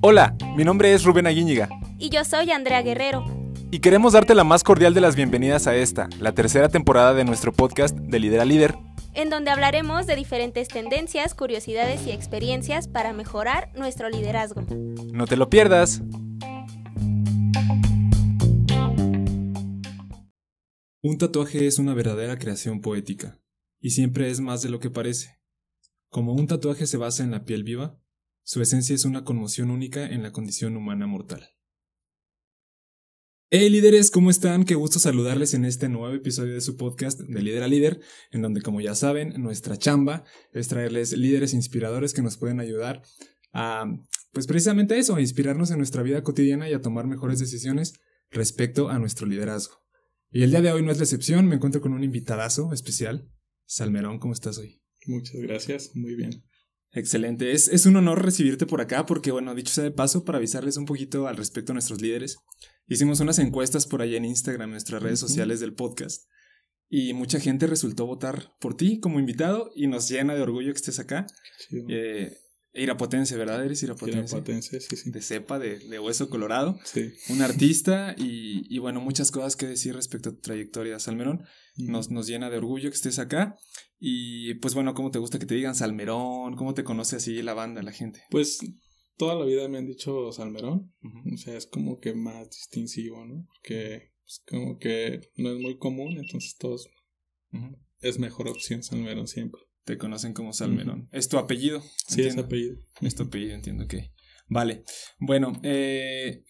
Hola, mi nombre es Rubén Aguíñiga. Y yo soy Andrea Guerrero. Y queremos darte la más cordial de las bienvenidas a esta, la tercera temporada de nuestro podcast de Líder a Líder. En donde hablaremos de diferentes tendencias, curiosidades y experiencias para mejorar nuestro liderazgo. No te lo pierdas. Un tatuaje es una verdadera creación poética, y siempre es más de lo que parece. Como un tatuaje se basa en la piel viva, su esencia es una conmoción única en la condición humana mortal. Hey líderes, ¿cómo están? Qué gusto saludarles en este nuevo episodio de su podcast de Líder a Líder, en donde como ya saben, nuestra chamba es traerles líderes inspiradores que nos pueden ayudar a, pues precisamente eso, a inspirarnos en nuestra vida cotidiana y a tomar mejores decisiones respecto a nuestro liderazgo. Y el día de hoy no es la excepción, me encuentro con un invitadazo especial. Salmerón, ¿cómo estás hoy? Muchas gracias, muy bien. Excelente, es, es, un honor recibirte por acá porque, bueno, dicho sea de paso, para avisarles un poquito al respecto a nuestros líderes, hicimos unas encuestas por ahí en Instagram, en nuestras redes sociales del podcast, y mucha gente resultó votar por ti como invitado y nos llena de orgullo que estés acá. Eh, Irapotense, ¿verdad? Eres irapotense. Irapotense, sí, sí. De cepa, de, de hueso colorado. Sí. Un artista y, y, bueno, muchas cosas que decir respecto a tu trayectoria, Salmerón. Nos, nos llena de orgullo que estés acá. Y pues bueno, ¿cómo te gusta que te digan Salmerón? ¿Cómo te conoce así la banda, la gente? Pues toda la vida me han dicho Salmerón. Uh -huh. O sea, es como que más distintivo, ¿no? Porque pues, como que no es muy común, entonces todos uh -huh. es mejor opción Salmerón siempre. Te conocen como Salmerón. Uh -huh. ¿Es tu apellido? Sí, entiendo. es apellido. Es tu apellido, entiendo que. Vale. Bueno, eh,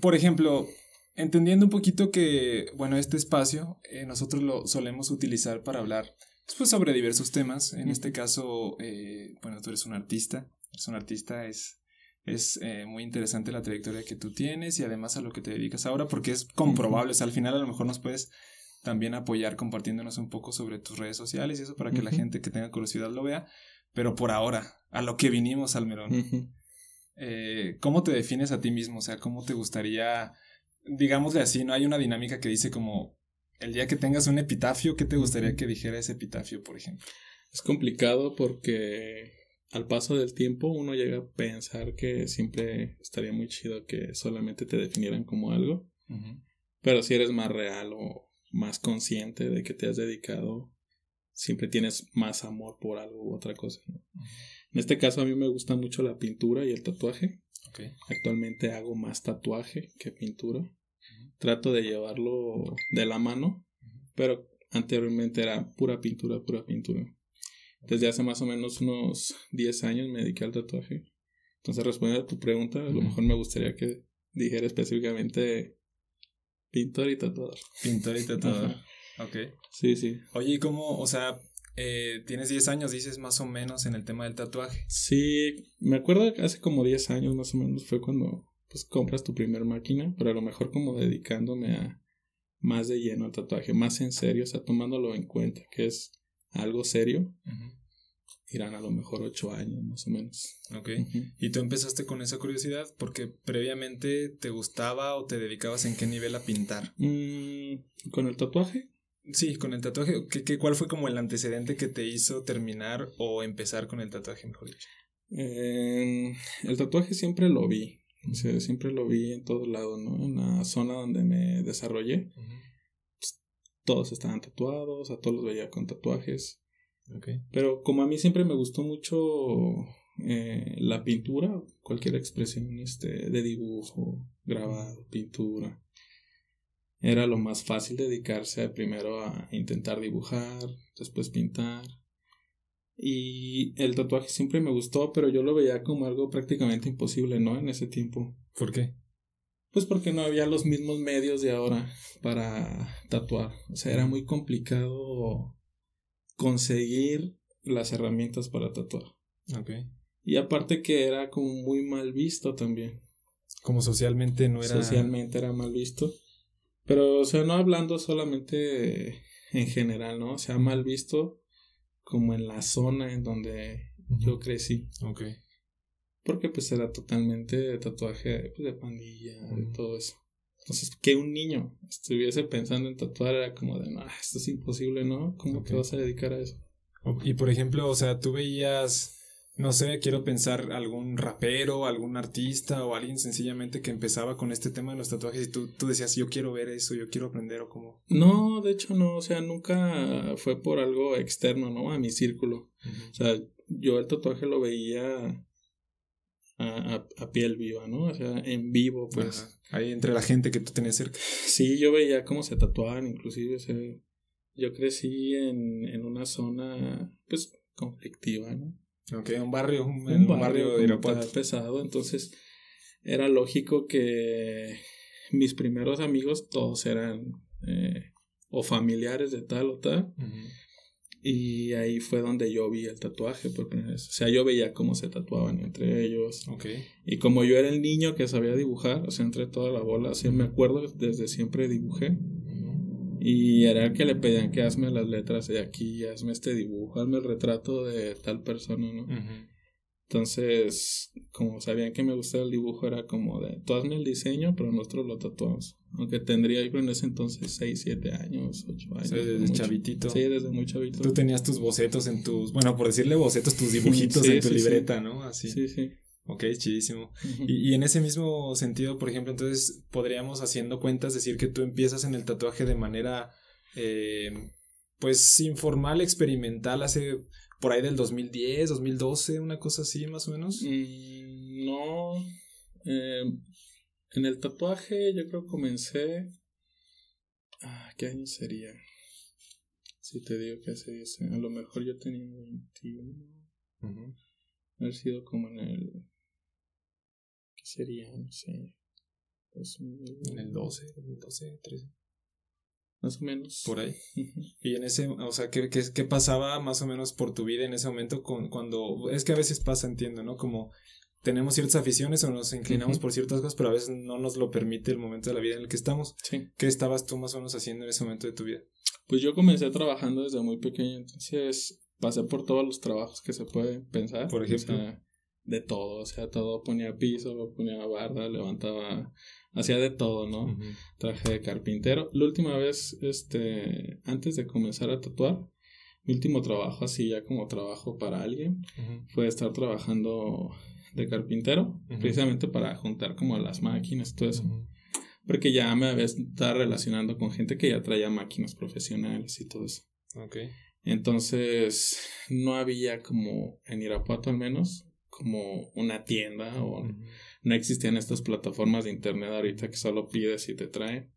por ejemplo, entendiendo un poquito que, bueno, este espacio eh, nosotros lo solemos utilizar para hablar pues, sobre diversos temas. En este caso, eh, bueno, tú eres un artista. Eres un artista, es, es eh, muy interesante la trayectoria que tú tienes y además a lo que te dedicas ahora porque es comprobable. O sea, al final a lo mejor nos puedes también apoyar compartiéndonos un poco sobre tus redes sociales y eso para que la gente que tenga curiosidad lo vea. Pero por ahora, a lo que vinimos, Almerón. Eh, ¿Cómo te defines a ti mismo? O sea, ¿cómo te gustaría, digámosle así, no hay una dinámica que dice como el día que tengas un epitafio, ¿qué te gustaría que dijera ese epitafio, por ejemplo? Es complicado porque al paso del tiempo uno llega a pensar que siempre estaría muy chido que solamente te definieran como algo. Uh -huh. Pero si eres más real o más consciente de que te has dedicado, siempre tienes más amor por algo u otra cosa. ¿no? Uh -huh. En este caso a mí me gusta mucho la pintura y el tatuaje. Okay. Actualmente hago más tatuaje que pintura. Trato de llevarlo de la mano, pero anteriormente era pura pintura, pura pintura. Desde hace más o menos unos 10 años me dediqué al tatuaje. Entonces, respondiendo a tu pregunta, a lo mejor me gustaría que dijera específicamente pintor y tatuador. Pintor y tatuador. ok. Sí, sí. Oye, ¿y cómo, o sea, eh, tienes 10 años, dices más o menos en el tema del tatuaje? Sí, me acuerdo que hace como 10 años más o menos fue cuando pues compras tu primer máquina, pero a lo mejor como dedicándome a más de lleno al tatuaje, más en serio, o sea, tomándolo en cuenta, que es algo serio, uh -huh. irán a lo mejor ocho años más o menos. Ok. Uh -huh. ¿Y tú empezaste con esa curiosidad porque previamente te gustaba o te dedicabas en qué nivel a pintar? Mm, ¿Con el tatuaje? Sí, con el tatuaje. ¿Qué, qué, cuál fue como el antecedente que te hizo terminar o empezar con el tatuaje, mejor dicho? Eh, el tatuaje siempre lo vi. O sea, siempre lo vi en todos lados, ¿no? En la zona donde me desarrollé. Uh -huh todos estaban tatuados, a todos los veía con tatuajes. Okay. Pero como a mí siempre me gustó mucho eh, la pintura, cualquier expresión este, de dibujo, grabado, pintura, era lo más fácil dedicarse primero a intentar dibujar, después pintar. Y el tatuaje siempre me gustó, pero yo lo veía como algo prácticamente imposible, ¿no? En ese tiempo. ¿Por qué? Pues porque no había los mismos medios de ahora para tatuar. O sea, era muy complicado conseguir las herramientas para tatuar. Ok. Y aparte que era como muy mal visto también. Como socialmente no era. Socialmente era mal visto. Pero, o sea, no hablando solamente en general, ¿no? O sea, mal visto como en la zona en donde uh -huh. yo crecí. Ok. Porque pues era totalmente tatuaje pues, de pandilla, uh -huh. de todo eso. Entonces, que un niño estuviese pensando en tatuar era como de, no, esto es imposible, ¿no? ¿Cómo okay. te vas a dedicar a eso? Y por ejemplo, o sea, tú veías, no sé, quiero pensar algún rapero, algún artista o alguien sencillamente que empezaba con este tema de los tatuajes y tú, tú decías, yo quiero ver eso, yo quiero aprender o cómo. No, de hecho no, o sea, nunca fue por algo externo, ¿no? A mi círculo. O sea, yo el tatuaje lo veía a, a, piel viva, ¿no? O sea, en vivo, pues. Ahí entre la gente que tú tenías cerca. Sí, yo veía cómo se tatuaban, inclusive, o sea, yo crecí en, en una zona, pues, conflictiva, ¿no? Ok, un barrio, un, un barrio, de pesado, entonces era lógico que mis primeros amigos todos eran eh, o familiares de tal o tal. Y ahí fue donde yo vi el tatuaje por primera vez. O sea, yo veía cómo se tatuaban entre ellos. Okay. Y como yo era el niño que sabía dibujar, o sea, entre toda la bola, así me acuerdo, desde siempre dibujé. Y era el que le pedían que hazme las letras de aquí, hazme este dibujo, hazme el retrato de tal persona, ¿no? Entonces, como sabían que me gustaba el dibujo, era como de, tú hazme el diseño, pero nosotros lo tatuamos. Aunque tendría yo en ese entonces 6, 7 años, 8 años. desde chavitito. Sí, desde muy chavito. Tú tenías tus bocetos en tus, bueno, por decirle bocetos, tus dibujitos en tu libreta, ¿no? Así. Sí, sí. Ok, chidísimo. y, y, en ese mismo sentido, por ejemplo, entonces podríamos haciendo cuentas decir que tú empiezas en el tatuaje de manera, eh, pues, informal, experimental, hace por ahí del 2010, 2012, una cosa así, más o menos. Mm, no. Eh, en el tatuaje yo creo que comencé... Ah, ¿Qué año sería? Si te digo que hace 10 A lo mejor yo tenía 21. Uh Haber sido como en el... ¿Qué sería? No sé. En el 12, 2012, 13. Más o menos. Por ahí. Y en ese, o sea, ¿qué, qué, qué pasaba más o menos por tu vida en ese momento con, cuando... Es que a veces pasa, entiendo, ¿no? Como tenemos ciertas aficiones o nos inclinamos por ciertas cosas, pero a veces no nos lo permite el momento de la vida en el que estamos. Sí. ¿Qué estabas tú más o menos haciendo en ese momento de tu vida? Pues yo comencé trabajando desde muy pequeño, entonces pasé por todos los trabajos que se pueden pensar. Por ejemplo. De todo, o sea, todo ponía piso, ponía barda, levantaba, hacía de todo, ¿no? Traje de carpintero. La última vez, este, antes de comenzar a tatuar, mi último trabajo así ya como trabajo para alguien fue estar trabajando de carpintero, precisamente para juntar como las máquinas, todo eso. Porque ya me había estado relacionando con gente que ya traía máquinas profesionales y todo eso. Okay. Entonces, no había como, en Irapuato al menos, como una tienda o no existían estas plataformas de internet ahorita que solo pides y te traen.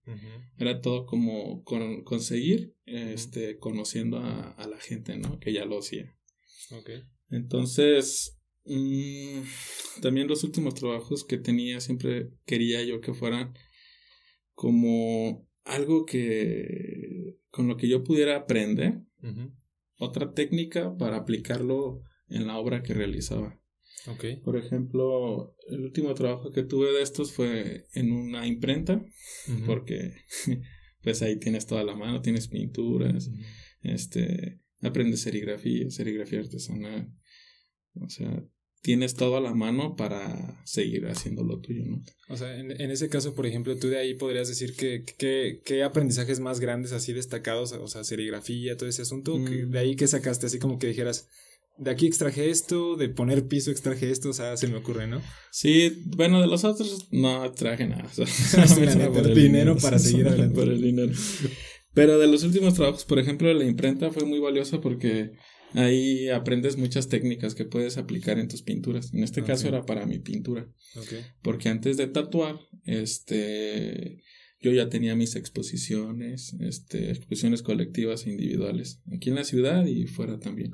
Era todo como con, conseguir, este, conociendo a, a, la gente, ¿no? Que ya lo hacía. Okay. Entonces, Mm, también los últimos trabajos que tenía siempre quería yo que fueran como algo que con lo que yo pudiera aprender otra técnica para aplicarlo en la obra que realizaba. Okay. Por ejemplo, el último trabajo que tuve de estos fue en una imprenta, porque pues ahí tienes toda la mano, tienes pinturas, este, aprendes serigrafía, serigrafía artesanal. O sea, tienes todo a la mano para seguir haciendo lo tuyo, ¿no? O sea, en, en ese caso, por ejemplo, tú de ahí podrías decir que, qué aprendizajes más grandes así destacados, o sea, serigrafía, todo ese asunto, que mm. de ahí que sacaste así como que dijeras, de aquí extraje esto, de poner piso extraje esto, o sea, se me ocurre, ¿no? Sí, bueno, de los otros no traje nada. O sea, por el dinero, para seguir adelante. Por el dinero. Pero de los últimos trabajos, por ejemplo, la imprenta fue muy valiosa porque Ahí aprendes muchas técnicas que puedes aplicar en tus pinturas. En este caso era para mi pintura. Porque antes de tatuar, este, yo ya tenía mis exposiciones, este, exposiciones colectivas e individuales, aquí en la ciudad y fuera también.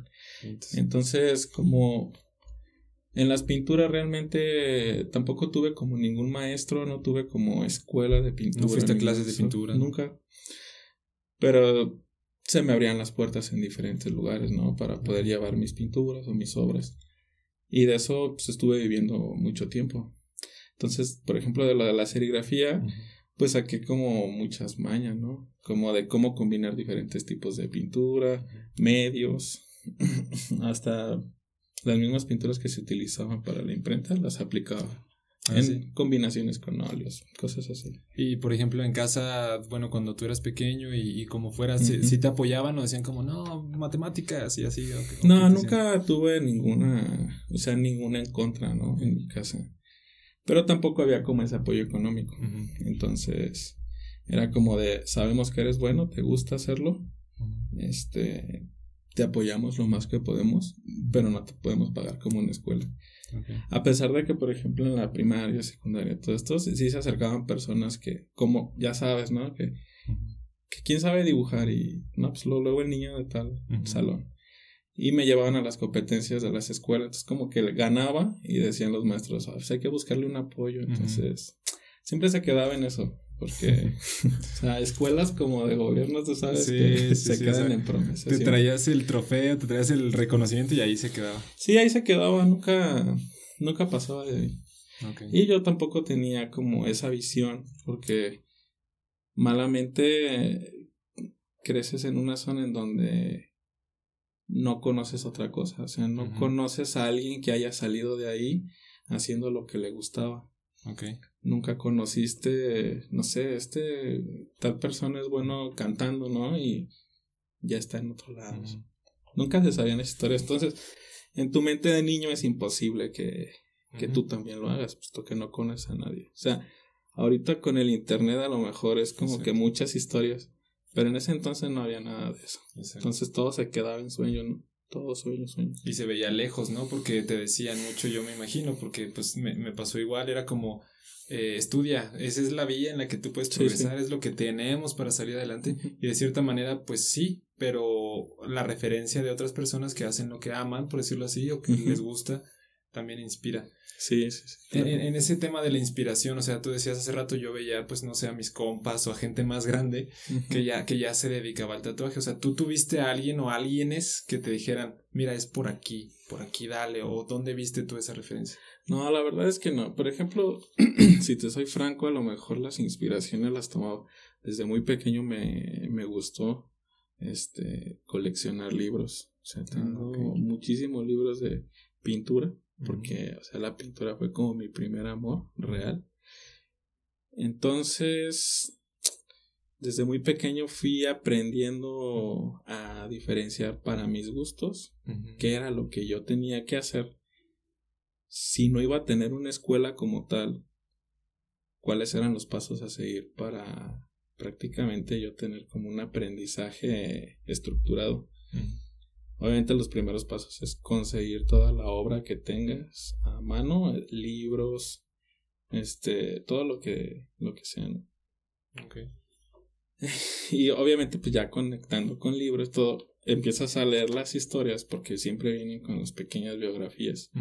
Entonces, como en las pinturas realmente tampoco tuve como ningún maestro, no tuve como escuela de pintura. No fuiste a clases de pintura. Nunca. Pero se me abrían las puertas en diferentes lugares, ¿no? Para poder llevar mis pinturas o mis obras. Y de eso pues, estuve viviendo mucho tiempo. Entonces, por ejemplo, de la, de la serigrafía, pues saqué como muchas mañas, ¿no? Como de cómo combinar diferentes tipos de pintura, medios, hasta las mismas pinturas que se utilizaban para la imprenta, las aplicaba Ah, en sí. combinaciones con óleos, cosas así. Y por ejemplo, en casa, bueno, cuando tú eras pequeño y, y como fueras, ¿sí- Ujú. ¿sí te apoyaban o decían como, no, matemáticas y así? o No, nunca tuve ninguna, o sea, ninguna en contra, ¿no? En mi casa. Pero tampoco había como ese apoyo económico. Entonces, era como de, sabemos que eres bueno, te gusta hacerlo, este, te apoyamos lo más que podemos, pero no te podemos pagar como en escuela. A pesar de que, por ejemplo, en la primaria, secundaria, todo esto, sí se acercaban personas que, como ya sabes, ¿no? Que, quién sabe dibujar y, no, pues luego el niño de tal salón. Y me llevaban a las competencias de las escuelas, entonces como que ganaba y decían los maestros, "Ah, pues hay que buscarle un apoyo, entonces siempre se quedaba en eso, porque, o sea, escuelas como de gobierno, tú sabes, Sí, que sí, se sí, quedan o sea, en promesas. Te traías el trofeo, te traías el reconocimiento y ahí se quedaba. Sí, ahí se quedaba, nunca, nunca pasaba de ahí. Y yo tampoco tenía como esa visión, porque malamente creces en una zona en donde no conoces otra cosa, o sea, no conoces a alguien que haya salido de ahí haciendo lo que le gustaba. Ok. Nunca conociste, no sé, este tal persona es bueno cantando, ¿no? Y ya está en otro lado. Nunca se sabían esas historias. Entonces, en tu mente de niño es imposible que, tú también lo hagas, puesto que no conoces a nadie. O sea, ahorita con el internet a lo mejor es como Exacto. que muchas historias, pero en ese entonces no había nada de eso. Exacto. Entonces todo se quedaba en sueño, ¿no? Todo sueño, sueño. Y se veía lejos, ¿no? Porque te decían mucho, yo me imagino, porque pues me, me pasó igual, era como, eh, estudia, esa es la vía en la que tú puedes Sí, progresar, es lo que tenemos para salir adelante. Y de cierta manera, pues sí, pero la referencia de otras personas que hacen lo que aman, por decirlo así, o que les gusta, también inspira. Sí, sí, sí. En, claro. en- en ese tema de la inspiración, o sea, tú decías hace rato, yo veía, pues no sé, a mis compas o a gente más grande que ya, que ya se dedicaba al tatuaje. O sea, tú tuviste a alguien o alguienes que te dijeran, mira, es por aquí, por aquí dale, o dónde viste tú esa referencia. No, la verdad es que no. Por ejemplo, si te soy franco, a lo mejor las inspiraciones las tomaba desde muy pequeño me, me gustó este coleccionar libros. O sea, tengo ok. muchísimos libros de pintura, porque, o sea, la pintura fue como mi primer amor real. Entonces, desde muy pequeño fui aprendiendo a diferenciar para mis gustos qué era lo que yo tenía que hacer si no iba a tener una escuela como tal, cuáles eran los pasos a seguir para prácticamente yo tener como un aprendizaje estructurado. Obviamente los primeros pasos es conseguir toda la obra que tengas a mano, libros, este, todo lo que lo que sea. Y obviamente pues ya conectando con libros todo empiezas a leer las historias porque siempre vienen con las pequeñas biografías.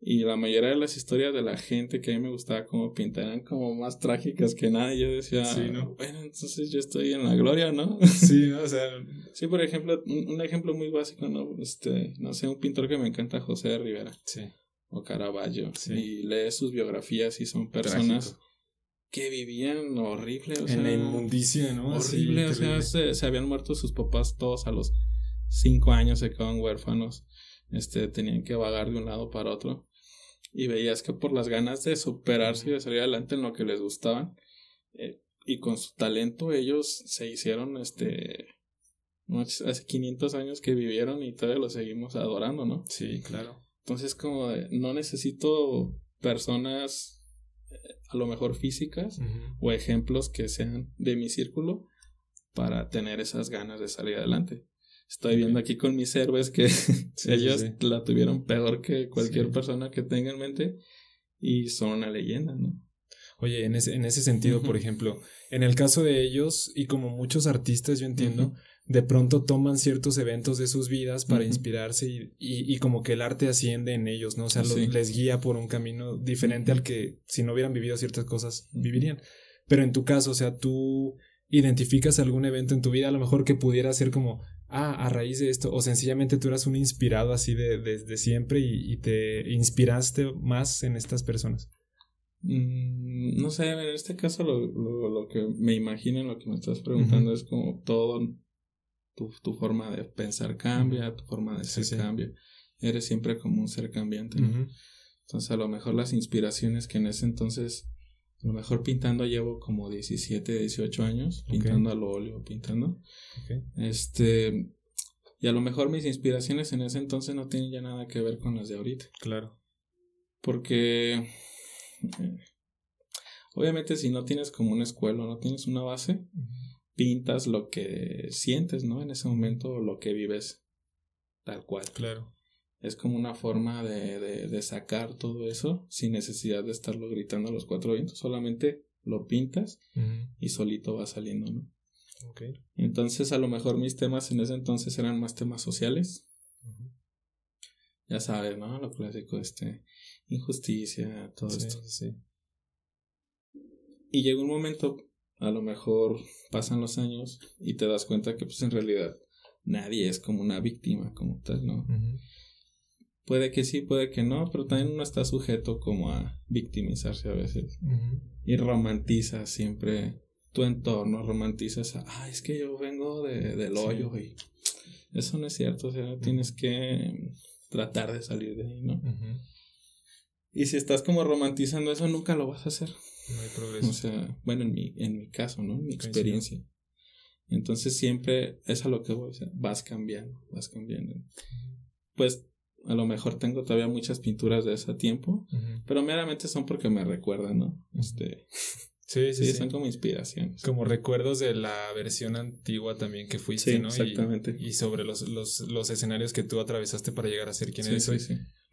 Y la mayoría de las historias de la gente que a mí me gustaba como pintar eran como más trágicas que nada. Y yo decía, Sí, ¿no? bueno, entonces yo estoy en la gloria, ¿no? Sí, ¿no? o sea, sí, por ejemplo, un, ejemplo muy básico, ¿no? Este, no sé, un pintor que me encanta, José de Rivera sí. o Caravaggio. Sí. Y lees sus biografías y son personas Trágico. que vivían horrible, o en sea, la inmundicia, ¿no? Horrible, o sea, se habían muerto sus papás todos a los cinco años, se quedaban huérfanos, este, tenían que vagar de un lado para otro, y veías que por las ganas de superarse y de salir adelante en lo que les gustaban, eh, y con su talento ellos se hicieron, este, hace 500 años que vivieron y todavía los seguimos adorando, ¿no? Sí, claro. Entonces como de, no necesito personas eh, a lo mejor físicas, o ejemplos que sean de mi círculo para tener esas ganas de salir adelante. Estoy viendo aquí con mis héroes que Sí, ellos sí, sí. la tuvieron peor que cualquier persona que tenga en mente y son una leyenda, ¿no? Oye, en ese, en ese sentido, por ejemplo, en el caso de ellos, y como muchos artistas, yo entiendo, de pronto toman ciertos eventos de sus vidas para inspirarse y, y, y como que el arte asciende en ellos, ¿no? O sea, lo- Sí. les guía por un camino diferente al que si no hubieran vivido ciertas cosas vivirían. Pero en tu caso, o sea, tú identificas algún evento en tu vida, a lo mejor que pudiera ser como, ah, a raíz de esto, o sencillamente tú eras un inspirado así de, desde siempre y, y te inspiraste más en estas personas. Mm, no sé, en este caso lo, lo, lo que me imagino, lo que me estás preguntando es como todo tu, tu forma de pensar cambia, tu forma de ser sí. cambia. Eres siempre como un ser cambiante. ¿no? Entonces a lo mejor las inspiraciones que en ese entonces, a lo mejor pintando llevo como 17, 18 años, pintando al óleo, pintando. Este, y a lo mejor mis inspiraciones en ese entonces no tienen ya nada que ver con las de ahorita. Claro. Porque eh, obviamente si no tienes como una escuela, no tienes una base, pintas lo que sientes, ¿no? En ese momento, lo que vives tal cual. Claro. Es como una forma de, de, de sacar todo eso sin necesidad de estarlo gritando a los cuatro vientos, solamente lo pintas y solito va saliendo, ¿no? Okay. Entonces, a lo mejor mis temas en ese entonces eran más temas sociales. Ya sabes, ¿no? Lo clásico, este, injusticia, todo esto. Sí. Y llega un momento, a lo mejor pasan los años y te das cuenta que pues en realidad nadie es como una víctima como tal, ¿no? Puede que sí, puede que no, pero también uno está sujeto como a victimizarse a veces. Y romantiza siempre tu entorno, romantizas, ah, es que yo vengo de, del hoyo y eso no es cierto, o sea, tienes que tratar de salir de ahí, ¿no? Y si estás como romantizando eso, nunca lo vas a hacer. No hay progreso. O sea, bueno, en mi, en mi caso, ¿no? En mi experiencia. Entonces siempre es a lo que voy, o sea, vas cambiando, vas cambiando. Pues a lo mejor tengo todavía muchas pinturas de ese tiempo, pero meramente son porque me recuerdan, ¿no? Este, sí, sí, sí, son como inspiraciones. Como recuerdos de la versión antigua también que fuiste, ¿no? Exactamente. Y, y sobre los, los, los, escenarios que tú atravesaste para llegar a ser quien sí, eres hoy.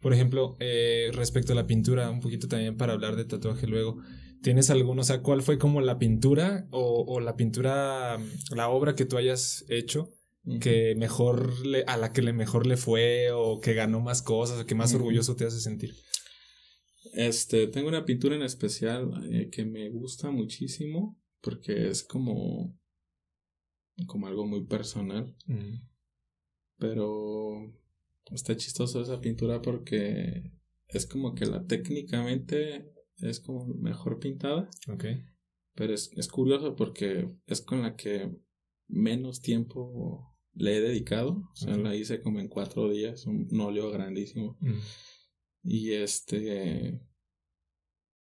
Por ejemplo, eh, respecto a la pintura, un poquito también para hablar de tatuaje luego. ¿Tienes alguno? O sea, ¿cuál fue como la pintura o, o la pintura, la obra que tú hayas hecho que mejor le, a la que le mejor le fue o que ganó más cosas o que más orgulloso te hace sentir? Este, tengo una pintura en especial eh, que me gusta muchísimo porque es como como algo muy personal. Pero está chistoso esa pintura porque es como que la técnicamente es como mejor pintada. Ok. Pero es, es curioso porque es con la que menos tiempo le he dedicado. O sea, la hice como en cuatro días, un, un óleo grandísimo. Mm. Y este.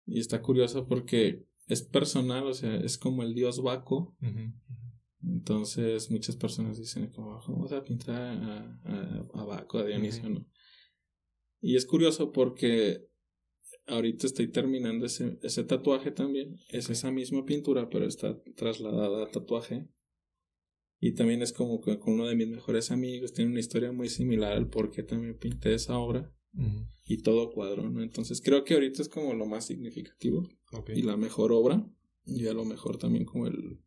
Y está curioso porque es personal, o sea, es como el dios Baco. Entonces muchas personas dicen como vamos a pintar a, a, a Baco, a Dionisio. ¿no? Y es curioso porque ahorita estoy terminando ese, ese tatuaje también. Es esa misma pintura, pero está trasladada a tatuaje. Y también es como que con uno de mis mejores amigos. Tiene una historia muy similar al por qué también pinté esa obra. Y todo cuadro, ¿no? Entonces creo que ahorita es como lo más significativo. Y la mejor obra. Y a lo mejor también como el...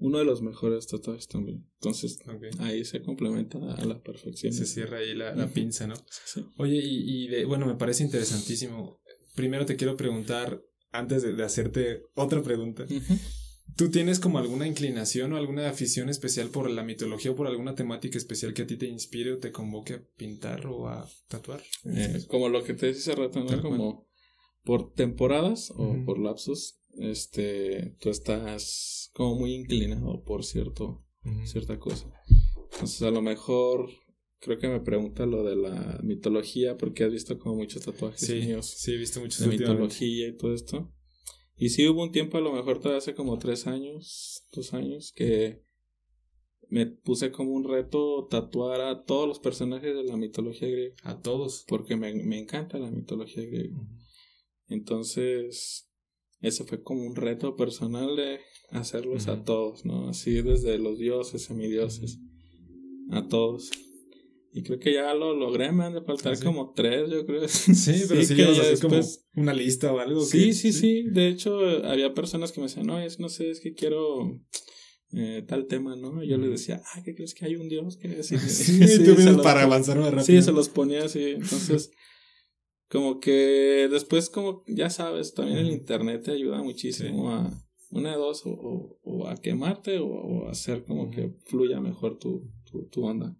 Uno de los mejores tatuajes también. Entonces ahí se complementa a la perfección. Se cierra ahí la, la pinza, ¿no? Sí. Oye, y, y de, bueno, me parece interesantísimo. Primero te quiero preguntar, antes de, de hacerte otra pregunta. ¿Tú tienes como alguna inclinación o alguna afición especial por la mitología o por alguna temática especial que a ti te inspire o te convoque a pintar o a tatuar? Eh, como lo que te decía hace rato, ¿no? Como por temporadas o por lapsos, este, tú estás como muy inclinado por cierto, cierta cosa. Entonces a lo mejor creo que me pregunta lo de la mitología porque has visto como muchos tatuajes Sí, míos sí, he visto muchos de mitología y todo esto. Y sí hubo un tiempo, a lo mejor todavía hace como tres años, dos años, que me puse como un reto tatuar a todos los personajes de la mitología griega. A todos. Porque me, me encanta la mitología griega. Entonces, ese fue como un reto personal de hacerlos a todos, ¿no? Así desde los dioses, semidioses, a todos. Y creo que ya lo logré, me han de faltar ¿Ah, sí? como tres, yo creo. Sí, pero sí, que ya así como una lista o algo. Sí, que- sí, sí. De hecho, había personas que me decían, no, es, no sé, es que quiero eh, tal tema, ¿no? Y yo les decía, ah, ¿qué crees que hay un dios? que sí, Sí, sí, tú vienes para avanzar más rápido. Sí, se los ponía así. Entonces, como que después, como ya sabes, también el internet te ayuda muchísimo a una de dos, o, o- o a quemarte o, o a hacer como que fluya mejor tu, tu, tu onda.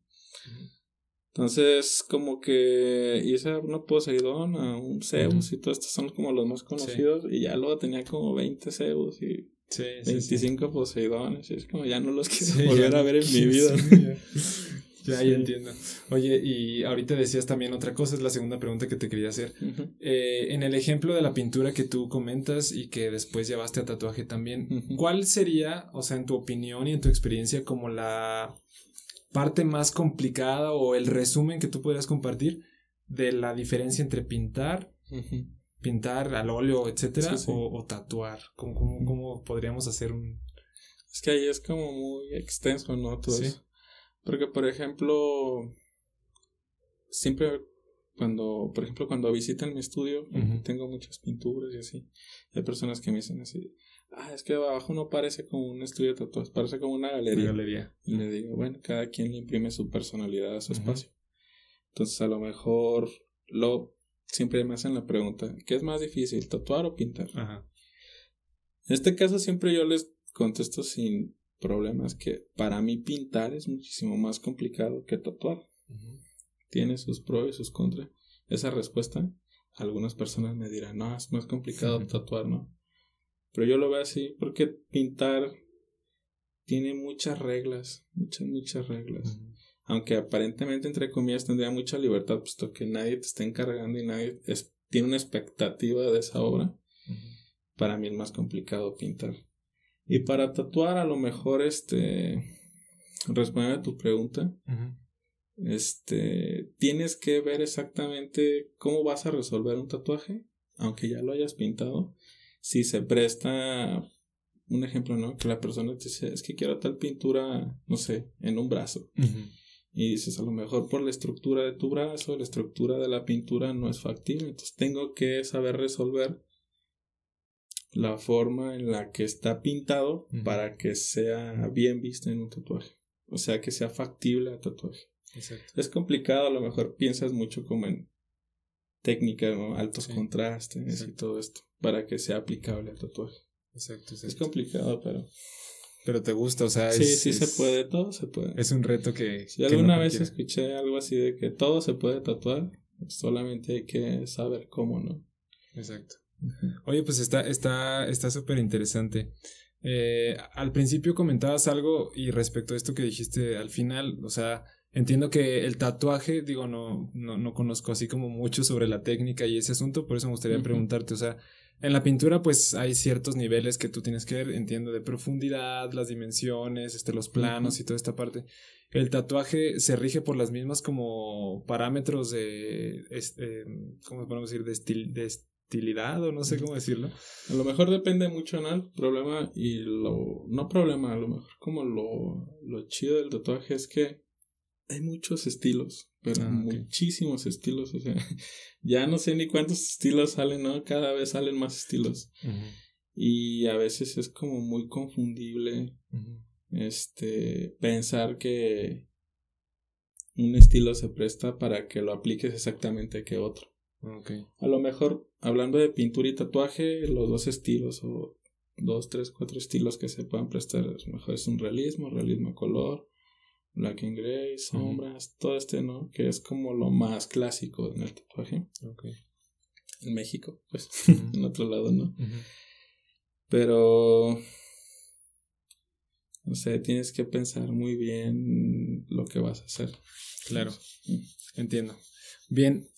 Entonces, como que hice una Poseidón, a un Zeus y todos estos son como los más conocidos. Y ya luego tenía como 20 Zeus y Sí, sí, sí. 25 Poseidones. Y es como ya no los quiero Sí, volver a ver en mi vida. Ya, ya entiendo. Oye, y ahorita decías también otra cosa, es la segunda pregunta que te quería hacer. Eh, en el ejemplo de la pintura que tú comentas y que después llevaste a tatuaje también, ¿cuál sería, o sea, en tu opinión y en tu experiencia, como la parte más complicada o el resumen que tú podrías compartir de la diferencia entre pintar, pintar al óleo, etcétera, O, tatuar? ¿Cómo, cómo, cómo podríamos hacer un...? Es que ahí es como muy extenso, ¿no? Todo eso. Porque, por ejemplo, siempre cuando, por ejemplo, cuando visitan mi estudio, tengo muchas pinturas y así, hay personas que me dicen así, ah, es que abajo no parece como un estudio de tatuajes, parece como una galería. galería. Y le digo, bueno, cada quien le imprime su personalidad a su espacio. Entonces, a lo mejor, lo, siempre me hacen la pregunta, ¿qué es más difícil, tatuar o pintar? Ajá. En este caso, siempre yo les contesto sin problemas que para mí pintar es muchísimo más complicado que tatuar. Tiene sus pros y sus contras. Esa respuesta, algunas personas me dirán, no, es más complicado tatuar, ¿no? Pero yo lo veo así porque pintar tiene muchas reglas, muchas, muchas reglas. Aunque aparentemente, entre comillas, tendría mucha libertad, puesto que nadie te está encargando y nadie tiene una expectativa de esa obra. Para mí es más complicado pintar. Y para tatuar, a lo mejor, este, respondiendo a tu pregunta, este, tienes que ver exactamente cómo vas a resolver un tatuaje, aunque ya lo hayas pintado. Si se presta, un ejemplo, ¿no? Que la persona te dice, es que quiero tal pintura, no sé, en un brazo. Y dices, a lo mejor por la estructura de tu brazo, la estructura de la pintura no es factible. Entonces tengo que saber resolver la forma en la que está pintado para que sea bien visto en un tatuaje. O sea, que sea factible el tatuaje. Exacto. Es complicado, a lo mejor piensas mucho como en técnica, altos contrastes y todo esto, para que sea aplicable al tatuaje. Exacto, Es complicado, pero... Pero te gusta, o sea... Sí, sí se puede, todo se puede. Es un reto que... Si alguna vez escuché algo así de que todo se puede tatuar, solamente hay que saber cómo, ¿no? Exacto. Oye, pues está está está súper interesante. Eh, al principio comentabas algo y respecto a esto que dijiste al final, o sea, entiendo que el tatuaje, digo, no, no, no conozco así como mucho sobre la técnica y ese asunto, por eso me gustaría preguntarte, o sea, en la pintura pues hay ciertos niveles que tú tienes que ver, entiendo, de profundidad, las dimensiones, este, los planos y toda esta parte. El tatuaje se rige por las mismas como parámetros de, este, ¿cómo podemos decir? De, estil, de utilidad o no sé cómo decirlo. A lo mejor depende mucho, ¿no? El problema y lo... No problema, a lo mejor como lo, lo chido del tatuaje es que hay muchos estilos, pero ah, muchísimos estilos, o sea, ya no sé ni cuántos estilos salen, ¿no? Cada vez salen más estilos. Y a veces es como muy confundible este pensar que un estilo se presta para que lo apliques exactamente que otro. A lo mejor, hablando de pintura y tatuaje, los dos estilos o dos, tres, cuatro estilos que se puedan prestar, mejor es un realismo, realismo color, black and gray, sombras, todo este, ¿no? Que es como lo más clásico en el tatuaje. En México, pues, en otro lado, ¿no? Pero, no sé, tienes que pensar muy bien lo que vas a hacer. Claro, entiendo. Bien,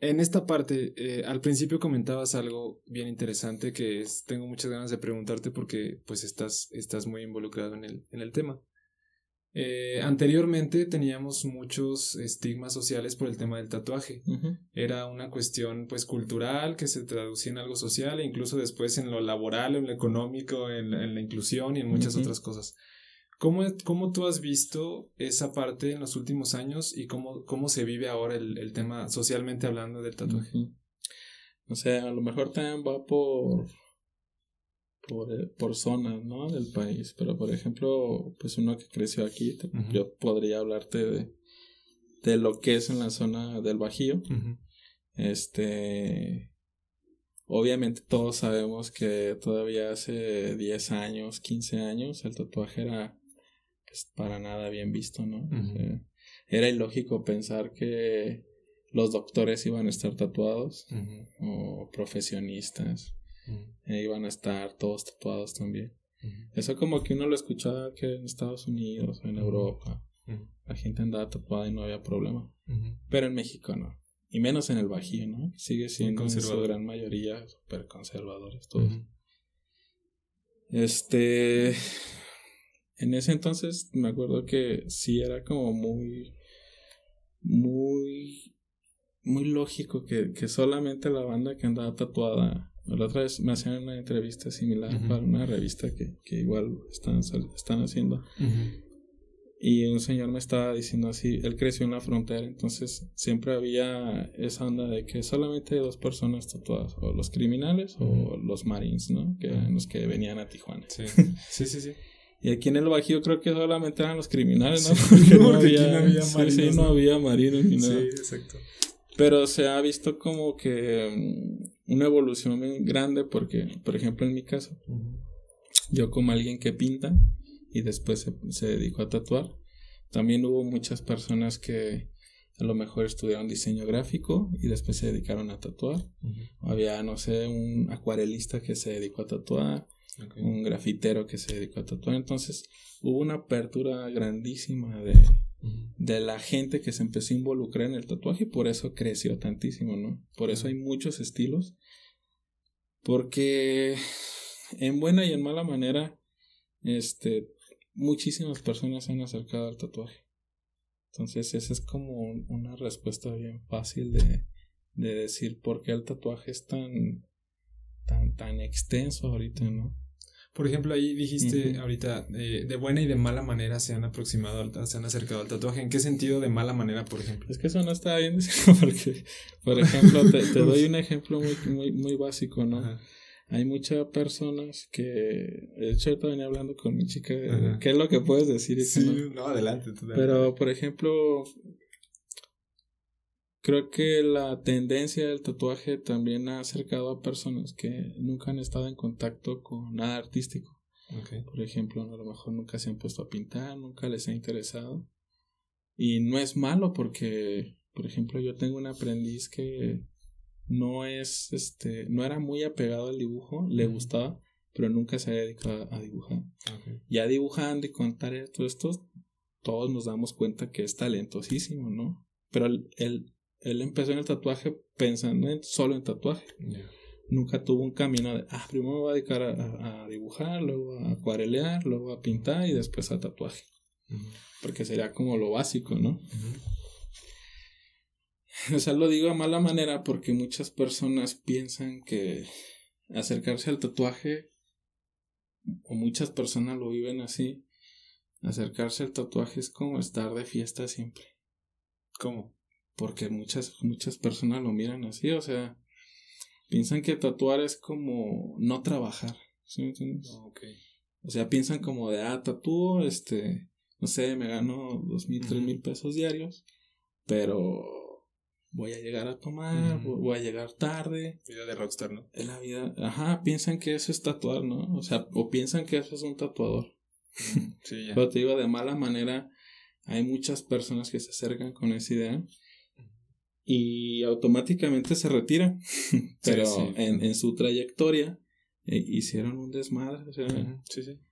en esta parte, eh, al principio comentabas algo bien interesante que es, tengo muchas ganas de preguntarte porque pues estás, estás muy involucrado en el, en el tema. Eh, anteriormente teníamos muchos estigmas sociales por el tema del tatuaje. Era una cuestión pues cultural que se traducía en algo social e incluso después en lo laboral, en lo económico, en, la inclusión y en muchas otras cosas. ¿Cómo, ¿Cómo, tú has visto esa parte en los últimos años y cómo, cómo se vive ahora el, el tema socialmente hablando del tatuaje? O sea, a lo mejor también va por, por, eh, por zonas, ¿no? Del país. Pero, por ejemplo, pues uno que creció aquí, yo podría hablarte de, de lo que es en la zona del Bajío. Este... Obviamente todos sabemos que todavía hace 10 años, 15 años, el tatuaje era pues, para nada bien visto, ¿no? era ilógico pensar que los doctores iban a estar tatuados o profesionistas iban a estar todos tatuados también. Eso como que uno lo escuchaba que en Estados Unidos o en Europa la gente andaba tatuada y no había problema. Pero en México no. Y menos en el Bajío, ¿no? Sigue siendo en su gran mayoría súper conservadores todos. Este. En ese entonces me acuerdo que sí era como muy. Muy. Muy lógico que, que solamente la banda que andaba tatuada. La otra vez me hacían una entrevista similar para una revista que, que igual están, están haciendo. Y un señor me estaba diciendo así, él creció en la frontera, entonces siempre había esa onda de que solamente dos personas tatuadas, o los criminales o los marines, ¿no? Que eran los que venían a Tijuana. Sí, sí, sí. sí. y aquí en el Bajío creo que solamente eran los criminales, ¿no? Porque no, había, marinos, sí, no, había marinos ni nada. Sí, exacto. Pero se ha visto como que mm, una evolución muy grande porque, por ejemplo, en mi caso, yo como alguien que pinta, y después se, dedicó a tatuar. También hubo muchas personas que a lo mejor estudiaron diseño gráfico y después se dedicaron a tatuar. Había, no sé, un acuarelista que se dedicó a tatuar, un grafitero que se dedicó a tatuar. Entonces hubo una apertura grandísima de, de la gente que se empezó a involucrar en el tatuaje y por eso creció tantísimo, ¿no? Por eso hay muchos estilos. Porque en buena y en mala manera, este, muchísimas personas se han acercado al tatuaje. Entonces, esa es como una respuesta bien fácil de, de decir por qué el tatuaje es tan, tan, tan extenso ahorita, ¿no? Por ejemplo, ahí dijiste ahorita, eh, de buena y de mala manera se han aproximado, se han acercado al tatuaje. ¿En qué sentido de mala manera, por ejemplo? Es que eso no está bien porque, por ejemplo, te, te doy un ejemplo muy, muy, muy básico, ¿no? hay muchas personas que, de hecho, ahorita venía hablando con mi chica, ¿qué es lo que puedes decir? sí, no, adelante, Pero, por ejemplo, creo que la tendencia del tatuaje también ha acercado a personas que nunca han estado en contacto con nada artístico. Por ejemplo, a lo mejor nunca se han puesto a pintar, nunca les ha interesado. Y no es malo porque, por ejemplo, yo tengo un aprendiz que no es, este, no era muy apegado al dibujo, le gustaba, pero nunca se había dedicado a, dibujar. Ya dibujando y contar todo esto, todos nos damos cuenta que es talentosísimo, ¿no? Pero él, él, empezó en el tatuaje pensando en, solo en tatuaje. Nunca tuvo un camino de, ah, primero me voy a dedicar a, dibujar, luego a acuarelear, luego a pintar y después a tatuaje. Porque sería como lo básico, ¿no? O sea, lo digo a mala manera porque muchas personas piensan que acercarse al tatuaje, o muchas personas lo viven así, acercarse al tatuaje es como estar de fiesta siempre. ¿Cómo? Porque muchas, muchas personas lo miran así, o sea, piensan que tatuar es como no trabajar. ¿Sí me entiendes? O sea, piensan como de, ah, tatúo, este, no sé, me gano dos mil, tres mil pesos diarios, pero voy a llegar a tomar, voy a llegar tarde. Vida de rockstar, ¿no? En la vida, ajá, piensan que eso es tatuar, ¿no? O sea, o piensan que eso es un tatuador. Sí, ya. Pero te digo, de mala manera, hay muchas personas que se acercan con esa idea y automáticamente se retiran. Pero En, en, su trayectoria eh, hicieron un desmadre, o sea,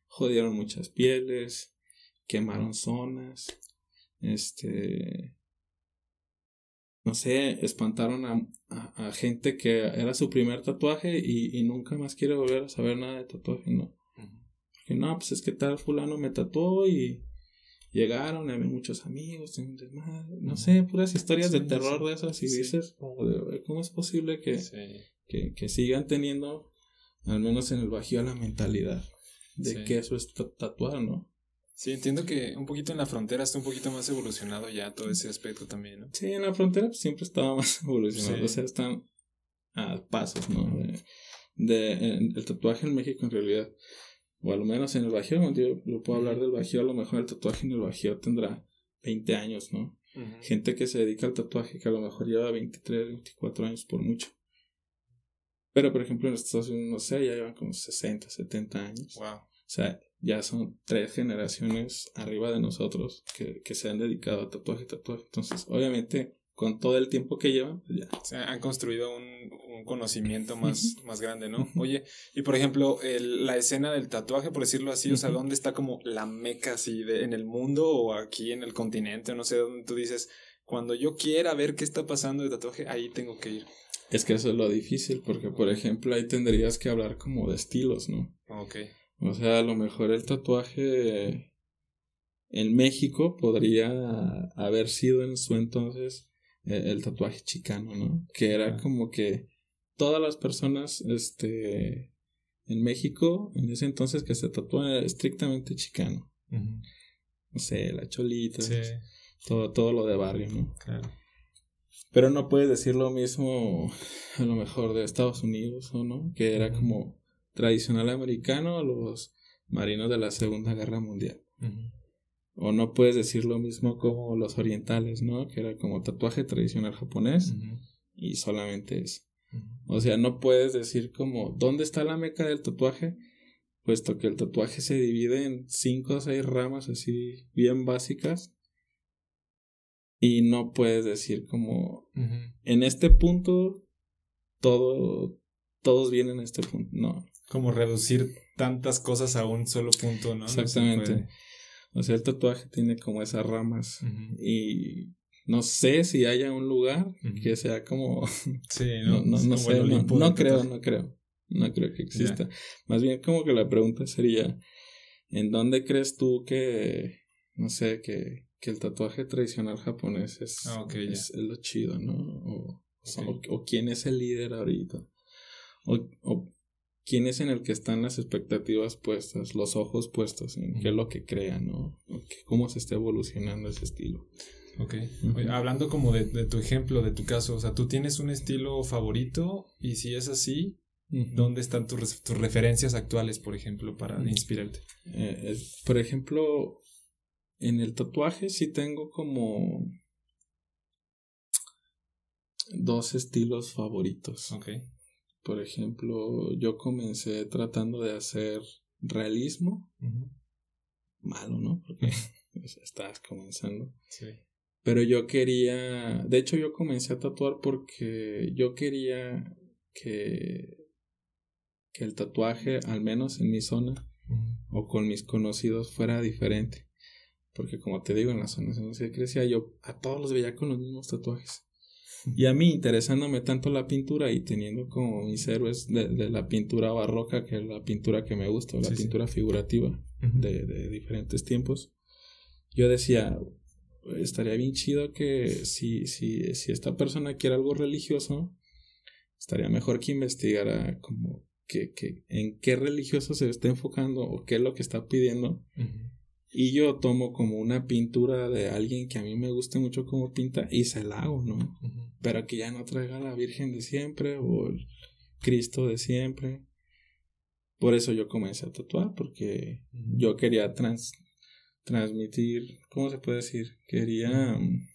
jodieron muchas pieles, quemaron zonas, este no sé, espantaron a, a, gente que era su primer tatuaje y, y, nunca más quiere volver a saber nada de tatuaje, ¿no? Porque no, pues es que tal fulano me tatuó y llegaron, había muchos amigos, no sé, puras historias de terror de esas y dices, ¿cómo es posible que, que, que, sigan teniendo, al menos en el Bajío, la mentalidad de que eso es tatuar, ¿no? Sí, entiendo que un poquito en la frontera está un poquito más evolucionado ya todo ese aspecto también, ¿no? Sí, en la frontera pues, siempre estaba más evolucionado, o sea, están a pasos, ¿no? De, el tatuaje en México en realidad, o al menos en el Bajío, yo lo puedo hablar del Bajío, a lo mejor el tatuaje en el Bajío tendrá 20 años, ¿no? Gente que se dedica al tatuaje que a lo mejor lleva 23, 24 años por mucho. Pero por ejemplo en Estados Unidos, no sé, ya llevan como 60, 70 años. Wow. O sea, ya son tres generaciones arriba de nosotros que, que se han dedicado a tatuaje tatuaje. Entonces, obviamente, con todo el tiempo que llevan, pues ya. O sea, han construido un, un conocimiento más, más grande, ¿no? Oye, y por ejemplo, el, la escena del tatuaje, por decirlo así, o sea, ¿dónde está como la meca así de, en el mundo o aquí en el continente? No sé, dónde tú dices, cuando yo quiera ver qué está pasando de tatuaje, ahí tengo que ir. Es que eso es lo difícil, porque por ejemplo ahí tendrías que hablar como de estilos, ¿no? Ok. O sea, a lo mejor el tatuaje en México podría haber sido en su entonces eh, el tatuaje chicano, ¿no? Que era como que todas las personas, este, en México, en ese entonces que se tatuaban estrictamente chicano. No sé, la cholita, todo, todo lo de barrio, ¿no? Claro. Pero no puedes decir lo mismo a lo mejor de Estados Unidos, ¿o no? Que era como tradicional americano los marinos de la Segunda Guerra Mundial. O no puedes decir lo mismo como los orientales, ¿no? Que era como tatuaje tradicional japonés y solamente es. O sea, no puedes decir como, ¿dónde está la meca del tatuaje? Puesto que el tatuaje se divide en cinco o seis ramas así bien básicas. Y no puedes decir como, en este punto, todo, todos vienen a este punto. No. Como reducir tantas cosas a un solo punto, ¿no? Exactamente. O sea, el tatuaje tiene como esas ramas. Y no sé si haya un lugar que sea como. Sí, no, no, no, sé, no, creo, no creo. No creo que exista. Más bien, como que la pregunta sería: ¿en dónde crees tú que. No sé, que, que el tatuaje tradicional japonés es, ah, es, lo chido, ¿no? O, o, quién es el líder ahorita. O, o quién es en el que están las expectativas puestas, los ojos puestos en qué es lo que crean, ¿no? cómo se está evolucionando ese estilo. Ok. hablando como de, de, tu ejemplo, de tu caso, o sea, ¿tú tienes un estilo favorito? Y si es así, ¿dónde están tus, tus referencias actuales, por ejemplo, para inspirarte? Eh, por ejemplo, en el tatuaje sí tengo como dos estilos favoritos. Ok. Por ejemplo, yo comencé tratando de hacer realismo. Malo, ¿no? Porque pues, estás comenzando. Sí. Pero yo quería, de hecho yo comencé a tatuar porque yo quería que, que el tatuaje, al menos en mi zona o con mis conocidos, fuera diferente. Porque como te digo, en la zona donde se crecía, yo a todos los veía con los mismos tatuajes. Y a mí, interesándome tanto la pintura y teniendo como mis héroes de, de la pintura barroca, que es la pintura que me gusta, la pintura figurativa de, de diferentes tiempos, yo decía, estaría bien chido que si, si, si esta persona quiere algo religioso, estaría mejor que investigara como que, que en qué religioso se está enfocando o qué es lo que está pidiendo. Y yo tomo como una pintura de alguien que a mí me guste mucho como pinta y se la hago, ¿no? Pero que ya no traiga la Virgen de siempre o el Cristo de siempre. Por eso yo comencé a tatuar, porque yo quería trans transmitir, ¿cómo se puede decir? Quería mm,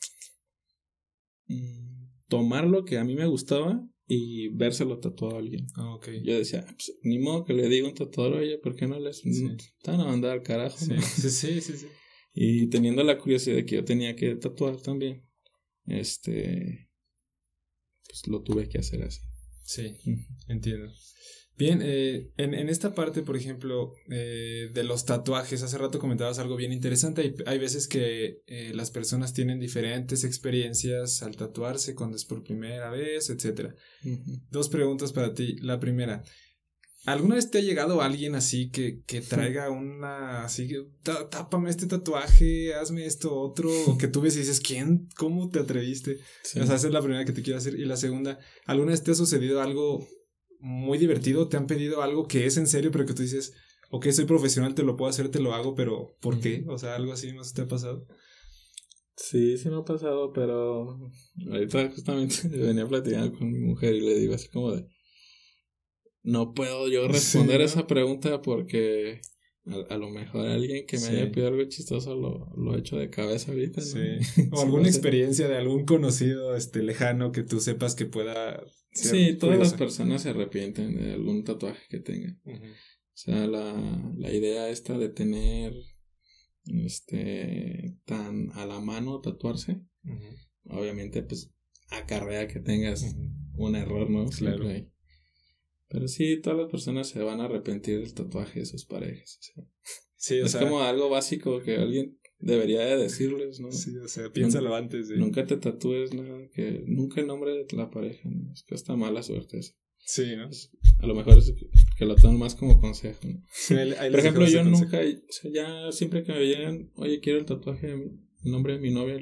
tomar lo que a mí me gustaba y vérselo tatuado a alguien. Ah, okay. Yo decía, pues, ni modo que le diga un tatuador, oye, ¿por qué no les están a mandar al carajo? Sí. sí, sí, sí, Y teniendo la curiosidad de que yo tenía que tatuar también, este, pues lo tuve que hacer así. Sí, entiendo. Bien, eh, en, en, esta parte, por ejemplo, eh, de los tatuajes, hace rato comentabas algo bien interesante. Hay, hay veces que eh, las personas tienen diferentes experiencias al tatuarse cuando es por primera vez, etc. Dos preguntas para ti. La primera, ¿alguna vez te ha llegado alguien así que, que traiga una, así, tápame este tatuaje, hazme esto otro, o que tú ves y dices, ¿quién? ¿Cómo te atreviste? O sea, esa es la primera que te quiero hacer. Y la segunda, ¿alguna vez te ha sucedido algo muy divertido, te han pedido algo que es en serio, pero que tú dices, ok, soy profesional, te lo puedo hacer, te lo hago, pero ¿por qué? O sea, algo así, ¿no te ha pasado? Sí, sí me ha pasado, pero ahorita justamente venía platicando con mi mujer y le digo así como de, no puedo yo responder esa pregunta porque a, lo mejor alguien que me haya pedido algo chistoso lo, lo he hecho de cabeza ahorita. Sí. O alguna experiencia de algún conocido este lejano que tú sepas que pueda Sí, todas las personas se arrepienten de algún tatuaje que tengan. O sea, la, la idea esta de tener este tan a la mano tatuarse, obviamente pues acarrea que tengas un error, ¿no? Claro. Pero sí, todas las personas se van a arrepentir del tatuaje de sus parejas. sí, o es como algo básico que alguien debería de decirles, ¿no? Sí, o sea, piénsalo antes. De... Nunca te tatúes nada, que nunca el nombre de la pareja, ¿no? Es que está mala suerte eso. Sí, ¿no? A lo mejor es que lo tomen más como consejo, ¿no? Por ejemplo, yo nunca, o sea, ya siempre que me llegan, oye, quiero el tatuaje, el nombre de mi novia,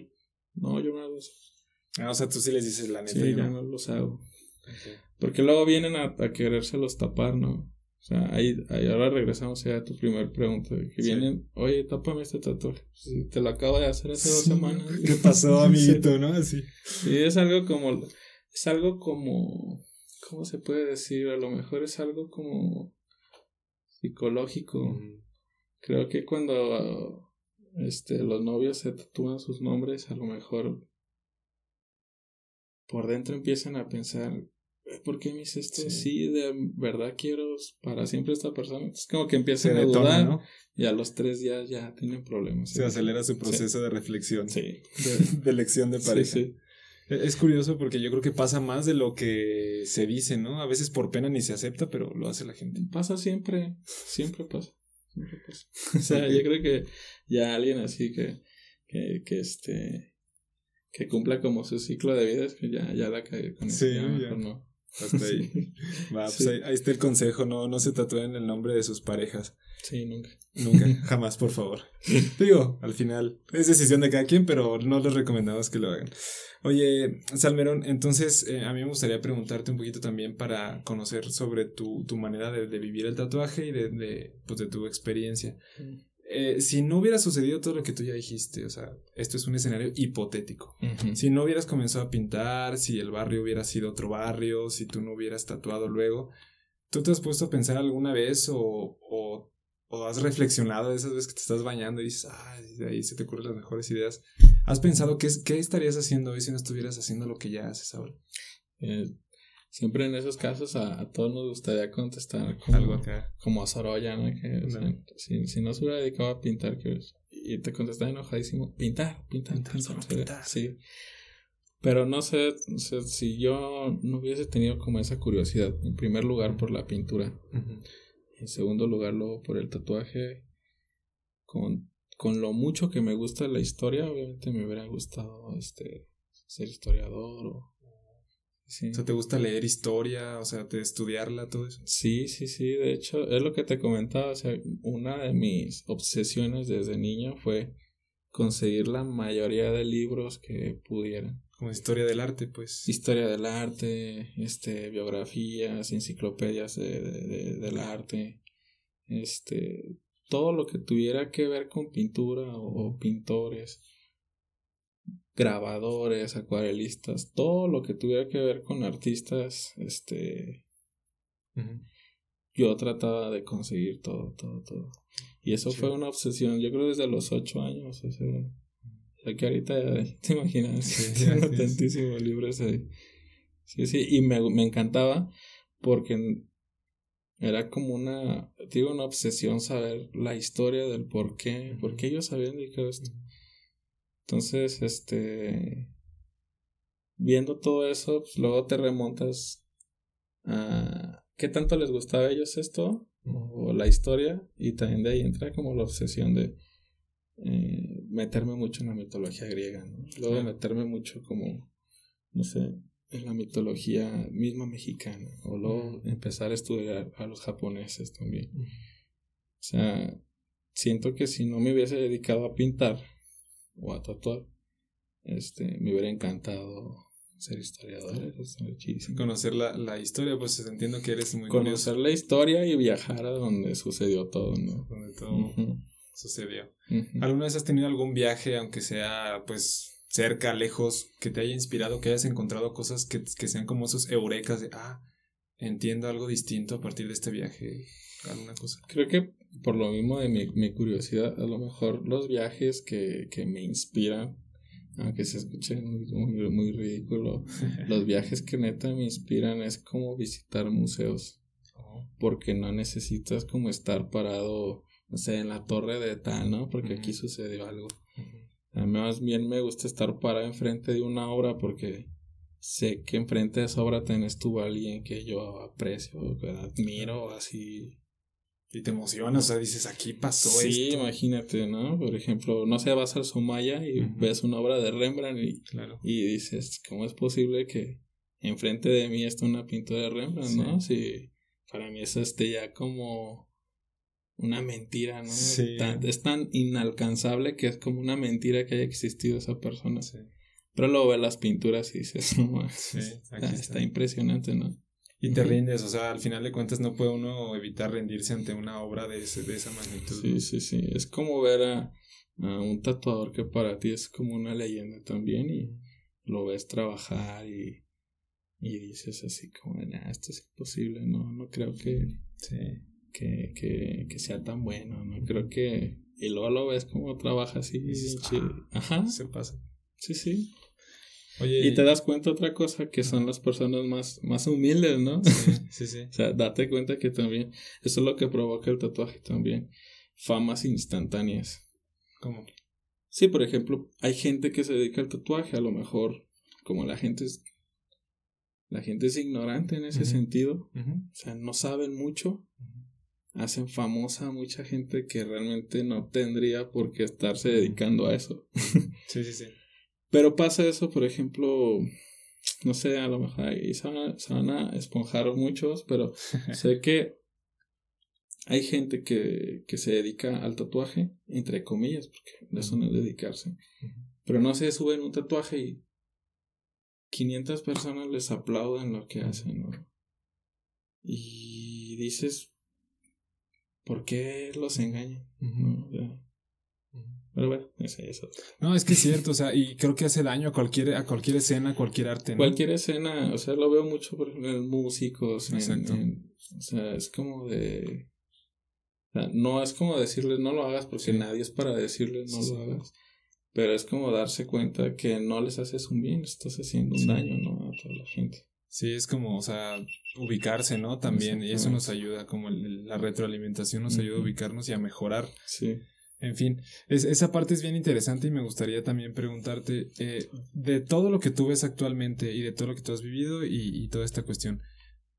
no, yo no hago eso. Ah, o sea, tú sí les dices la neta. Sí, ya no los hago. Porque luego vienen a, a querérselos tapar, ¿no? O sea, ahí, ahí ahora regresamos ya a tu primer pregunta. Que vienen, oye, tápame este tatuaje. te lo acabo de hacer hace dos semanas. ¿Qué pasó, amiguito, no? Así. Sí, es algo como. Es algo como. ¿Cómo se puede decir? A lo mejor es algo como. psicológico. Creo que cuando. Este, los novios se tatúan sus nombres, a lo mejor. Por dentro empiezan a pensar ¿por qué me hice esto? Sí. de verdad quiero para siempre esta persona. Es como que empiezan a dudar y a los tres días ya tienen problemas. Se acelera su proceso de reflexión. Sí. De, elección de pareja. E, es curioso porque yo creo que pasa más de lo que se dice, ¿no? A veces por pena ni se acepta, pero lo hace la gente. Pasa siempre, siempre pasa. Siempre pasa. O sea, yo creo que ya alguien así que, que, que este que cumpla como su ciclo de vida es que ya, ya la cae con sí, ya. no. Hasta ahí. Va, pues ahí, está el consejo, no, no se tatúen el nombre de sus parejas. Sí, nunca. Nunca, jamás, por favor. Digo, al final, es decisión de cada quien, pero no les recomendamos que lo hagan. Oye, Salmerón, entonces eh, a mí me gustaría preguntarte un poquito también para conocer sobre tu, tu manera de, de, vivir el tatuaje y de, de, pues, de tu experiencia. Eh, si no hubiera sucedido todo lo que tú ya dijiste, o sea, esto es un escenario hipotético. Si no hubieras comenzado a pintar, si el barrio hubiera sido otro barrio, si tú no hubieras tatuado luego, ¿tú te has puesto a pensar alguna vez o, o, o has reflexionado de esas veces que te estás bañando y dices, ay, de ahí se te ocurren las mejores ideas? ¿Has pensado qué, qué estarías haciendo hoy si no estuvieras haciendo lo que ya haces ahora? Eh, siempre en esos casos a, todos nos gustaría contestar como, Algo como a Sorolla, ¿no? Que, si, si, no se hubiera dedicado a pintar, que, y te contestaba enojadísimo, pintar, pintar, pintar, Sí. Pero no sé, si yo no hubiese tenido como esa curiosidad, en primer lugar por la pintura, en segundo lugar luego por el tatuaje, con, con lo mucho que me gusta la historia, obviamente me hubiera gustado este ser historiador o Sí. O sea, ¿te gusta leer historia? O sea, ¿te estudiarla, todo eso? Sí, sí, sí. De hecho, es lo que te comentaba. O sea, una de mis obsesiones desde niño fue conseguir la mayoría de libros que pudiera. Como historia del arte, pues. Historia del arte, este, biografías, enciclopedias de, de, del arte, este, todo lo que tuviera que ver con pintura o pintores grabadores, acuarelistas, todo lo que tuviera que ver con artistas, este, yo trataba de conseguir todo, todo, todo. Y eso fue una obsesión, yo creo desde los ocho años, o sea, que ahorita te imaginas, sí, tantísimos libros ahí. Sí, sí, y me, me encantaba porque era como una, digo, una obsesión saber la historia del por qué, por qué ellos habían dedicado esto. Entonces, este, viendo todo eso, pues luego te remontas a qué tanto les gustaba a ellos esto o la historia y también de ahí entra como la obsesión de eh, meterme mucho en la mitología griega, ¿no? Luego meterme mucho como, no sé, en la mitología misma mexicana o luego empezar a estudiar a los japoneses también. O sea, siento que si no me hubiese dedicado a pintar, o a tatuar, este, me hubiera encantado ser historiador, Conocer la, la, historia, pues entiendo que eres muy Conocer la historia y viajar a donde sucedió todo, ¿no? Donde todo sucedió. ¿Alguna vez has tenido algún viaje, aunque sea, pues, cerca, lejos, que te haya inspirado, que hayas encontrado cosas que, que sean como esos eurecas de, ah, entiendo algo distinto a partir de este viaje? ¿Alguna cosa? Creo que por lo mismo de mi, mi curiosidad, a lo mejor los viajes que, que me inspiran, aunque se escuche muy, muy, ridículo, los viajes que neta me inspiran es como visitar museos. Oh. Porque no necesitas como estar parado, no sé, en la torre de tal, ¿no? Porque aquí sucedió algo. A mí más bien me gusta estar parado enfrente de una obra porque sé que enfrente de esa obra tenés tú a alguien que yo aprecio, que admiro, así. Y te emocionas, o sea, dices, aquí pasó sí, imagínate, ¿no? Por ejemplo, no sé, vas al Sumaya y ves una obra de Rembrandt y, y dices, ¿cómo es posible que enfrente de mí esté una pintura de Rembrandt, no? Si para mí eso esté ya como una mentira, ¿no? es tan inalcanzable que es como una mentira que haya existido esa persona. Sí. Pero luego ves las pinturas y dices, no, sí, está, impresionante, ¿no? Y te rindes, o sea, al final de cuentas no puede uno evitar rendirse ante una obra de, ese, de esa magnitud. Sí, sí, sí. Es como ver a, un tatuador que para ti es como una leyenda también y lo ves trabajar y, y dices así como, nah, esto es imposible, no, no creo que, que, que, que sea tan bueno, no creo que... Y luego lo ves como trabaja así. Ah, Ajá. Se pasa. Sí, sí y te das cuenta otra cosa, que son las personas más, más humildes, ¿no? Sí, sí, o sea, date cuenta que también, eso es lo que provoca el tatuaje también, famas instantáneas. ¿Cómo? Sí, por ejemplo, hay gente que se dedica al tatuaje, a lo mejor, como la gente es, la gente es ignorante en ese sentido, o sea, no saben mucho, hacen famosa a mucha gente que realmente no tendría por qué estarse dedicando a eso. sí, sí, sí. Pero pasa eso, por ejemplo, no sé, a lo mejor ahí se van a, esponjar muchos, pero sé que hay gente que, que se dedica al tatuaje, entre comillas, porque eso no es dedicarse. Pero no se suben un tatuaje y 500 personas les aplauden lo que hacen, ¿no? Y dices, ¿por qué los engañan? Pero bueno, eso, eso. No, es que es cierto, o sea, y creo que hace daño a cualquier, a cualquier escena, a cualquier arte. ¿no? Cualquier escena, o sea, lo veo mucho por ejemplo en músicos. Exacto. o sea, es como de. O sea, no es como decirles no lo hagas porque nadie es para decirles no lo hagas. Pero es como darse cuenta que no les haces un bien, estás haciendo un daño, ¿no? A toda la gente. Sí, es como, o sea, ubicarse, ¿no? También, y eso nos ayuda, como la retroalimentación nos ayuda a ubicarnos y a mejorar. Sí. En fin, esa parte es bien interesante y me gustaría también preguntarte eh, de todo lo que tú ves actualmente y de todo lo que tú has vivido y, toda esta cuestión.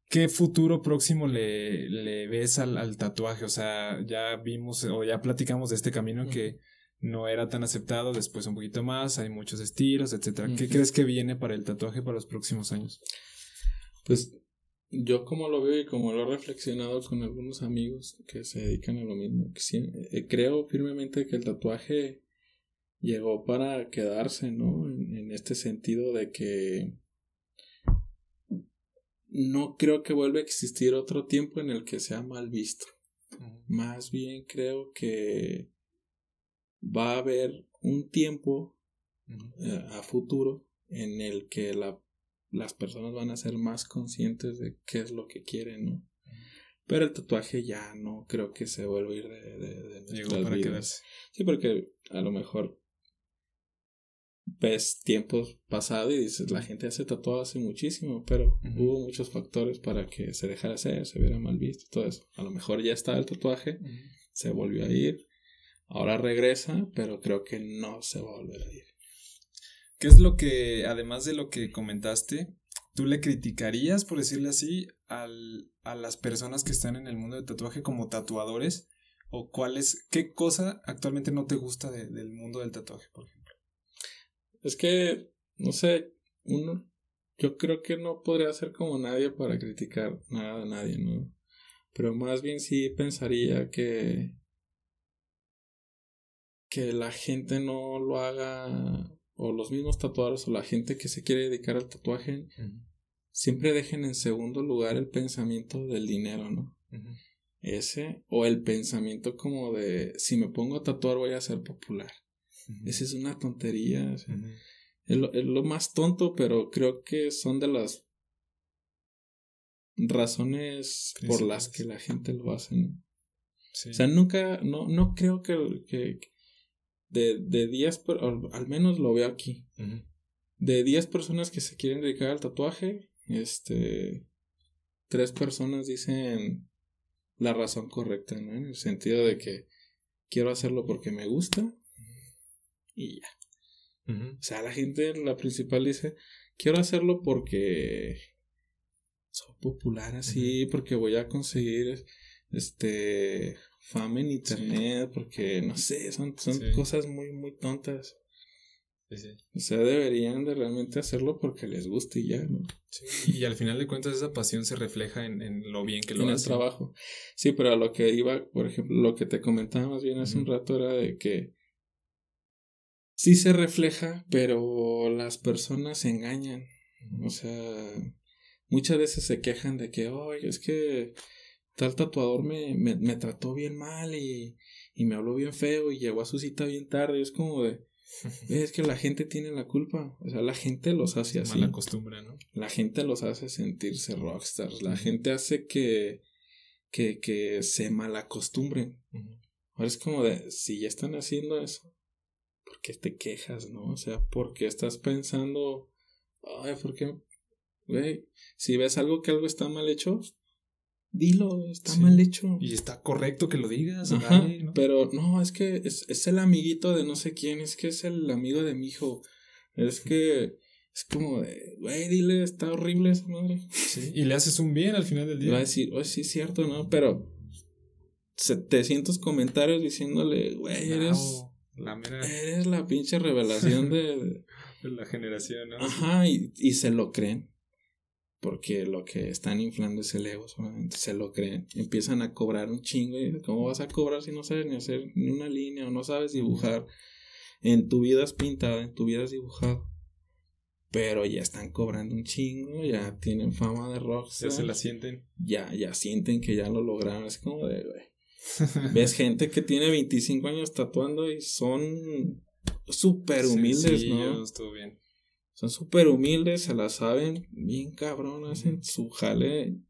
¿Qué futuro próximo le, le ves al, al, tatuaje? O sea, ya vimos o ya platicamos de este camino que no era tan aceptado, después un poquito más, hay muchos estilos, etcétera. ¿Qué crees que viene para el tatuaje para los próximos años? Pues yo como lo veo y como lo he reflexionado con algunos amigos que se dedican a lo mismo, eh, creo firmemente que el tatuaje llegó para quedarse, ¿no? En, este sentido de que no creo que vuelva a existir otro tiempo en el que sea mal visto. Más bien creo que va a haber un tiempo eh, a futuro en el que la las personas van a ser más conscientes de qué es lo que quieren, ¿no? Pero el tatuaje ya no creo que se vuelva a ir de, de, de para quedarse. Sí, porque a lo mejor ves tiempos pasados y dices, la gente hace tatuado hace muchísimo, pero hubo muchos factores para que se dejara hacer, se viera mal visto y todo eso. A lo mejor ya está el tatuaje, se volvió a ir, ahora regresa, pero creo que no se va a volver a ir. ¿Qué es lo que, además de lo que comentaste, tú le criticarías, por decirle así, al, a las personas que están en el mundo del tatuaje como tatuadores? ¿O cuál es, qué cosa actualmente no te gusta del mundo del tatuaje, por ejemplo? Es que, no sé, uno, yo creo que no podría ser como nadie para criticar nada a nadie, ¿no? Pero más bien sí pensaría que que la gente no lo haga o los mismos tatuadores o la gente que se quiere dedicar al tatuaje siempre dejen en segundo lugar el pensamiento del dinero, ¿no? Ese o el pensamiento como de si me pongo a tatuar voy a ser popular. Esa es una tontería. es, lo, más tonto, pero creo que son de las razones por las que la gente lo hace, ¿no? O sea, nunca, no, no creo que, que, de, de 10, al menos lo veo aquí, de 10 personas que se quieren dedicar al tatuaje, este, tres personas dicen la razón correcta, ¿no? En el sentido de que quiero hacerlo porque me gusta y ya. O sea, la gente, la principal dice, quiero hacerlo porque soy popular así, porque voy a conseguir este fama en internet, porque no sé, son, son cosas muy, muy tontas. O sea, deberían de realmente hacerlo porque les guste y ya, ¿no? Sí, y al final de cuentas esa pasión se refleja en, en lo bien que lo en el trabajo. Sí, pero a lo que iba, por ejemplo, lo que te comentaba más bien hace un rato era de que sí se refleja, pero las personas se engañan. O sea, muchas veces se quejan de que, oye, es que tal tatuador me, me, me trató bien mal y, y me habló bien feo y llegó a su cita bien tarde. Es como de es que la gente tiene la culpa. O sea, la gente los hace así. Mala costumbre, ¿no? La gente los hace sentirse rockstars. La gente hace que, que, que se malacostumbren. Ahora es como de, si ya están haciendo eso, ¿por qué te quejas, no? O sea, ¿por qué estás pensando, ay, ¿por qué? Güey, si ves algo que algo está mal hecho, dilo, está mal hecho. Y está correcto que lo digas. Pero no, es que es, es, el amiguito de no sé quién, es que es el amigo de mi hijo. Es que es como de, güey, dile, está horrible esa madre. Sí, y le haces un bien al final del día. Va a decir, oh, sí, es cierto, ¿no? Pero 700 comentarios diciéndole, güey, eres. La Eres la pinche revelación de, de la generación, ¿no? Ajá, y, y se lo creen porque lo que están inflando es el ego, solamente se lo creen, empiezan a cobrar un chingo y ¿cómo vas a cobrar si no sabes ni hacer ni una línea o no sabes dibujar? En tu vida has pintado, en tu vida has dibujado. Pero ya están cobrando un chingo, ya tienen fama de rock. Ya se la sienten. Ya, ya sienten que ya lo lograron. Es como de, güey. Ves gente que tiene 25 años tatuando y son súper humildes, ¿no? Estuvo bien. Son súper humildes, se la saben bien cabrón, hacen su jale.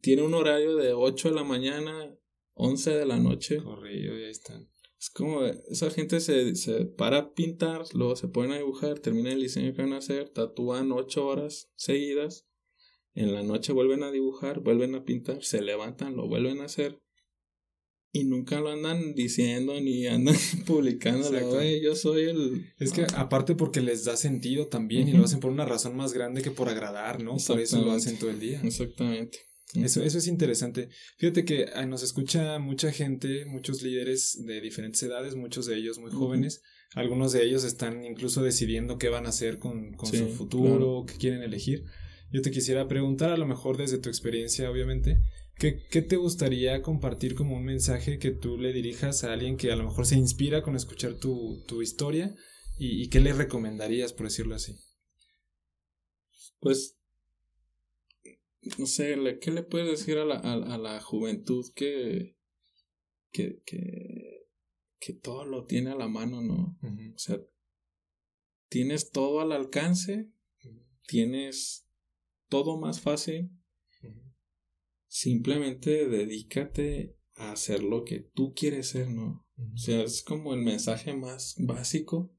Tiene un horario de 8 de la mañana, 11 de la noche. Corrido, y ahí están. Es como, esa gente se, se para a pintar, luego se ponen a dibujar, terminan el diseño que van a hacer, tatúan 8 horas seguidas. En la noche vuelven a dibujar, vuelven a pintar, se levantan, lo vuelven a hacer y nunca lo andan diciendo ni andan publicando. yo soy el. Es que aparte porque les da sentido también y lo hacen por una razón más grande que por agradar, ¿no? Por eso lo hacen todo el día. Exactamente. Eso, eso es interesante. Fíjate que nos escucha mucha gente, muchos líderes de diferentes edades, muchos de ellos muy jóvenes. Algunos de ellos están incluso decidiendo qué van a hacer con, con su futuro, qué quieren elegir. Yo te quisiera preguntar, a lo mejor desde tu experiencia, obviamente, ¿Qué, te gustaría compartir como un mensaje que tú le dirijas a alguien que a lo mejor se inspira con escuchar tu, historia? Y, qué le recomendarías, por decirlo así? Pues, no sé, ¿qué le puedes decir a la, a, la juventud que, que, que, que, todo lo tiene a la mano, ¿no? O sea, tienes todo al alcance, tienes todo más fácil simplemente dedícate a hacer lo que tú quieres ser, ¿no? O sea, es como el mensaje más básico.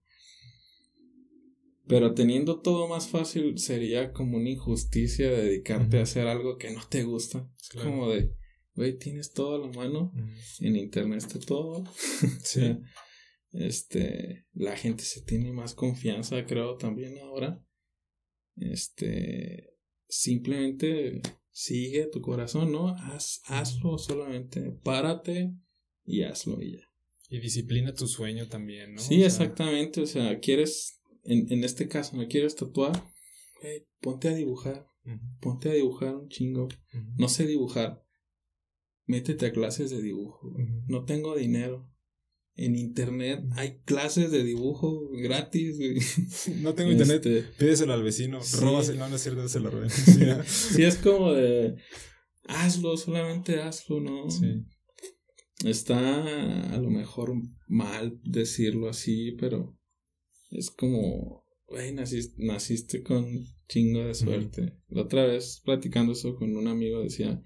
Pero teniendo todo más fácil sería como una injusticia dedicarte a hacer algo que no te gusta. Es como de, güey, tienes todo a la mano, en internet está todo. sí. este, la gente se tiene más confianza, creo, también ahora. Este, simplemente sigue tu corazón, ¿no? Haz, hazlo solamente, párate y hazlo y ya. Y disciplina tu sueño también, ¿no? Sí, exactamente, o sea, quieres, en, en este caso, ¿me quieres tatuar? ponte a dibujar, ponte a dibujar un chingo. No sé dibujar, métete a clases de dibujo. No tengo dinero, en internet hay clases de dibujo gratis, No tengo internet, este, pídeselo al vecino, sí. róbaselo, no, no es cierto, se lo roben. Sí, es como de, hazlo, solamente hazlo, ¿no? Sí. Está a lo mejor mal decirlo así, pero es como, güey, naciste, naciste con chingo de suerte. La otra vez, platicando eso con un amigo, decía,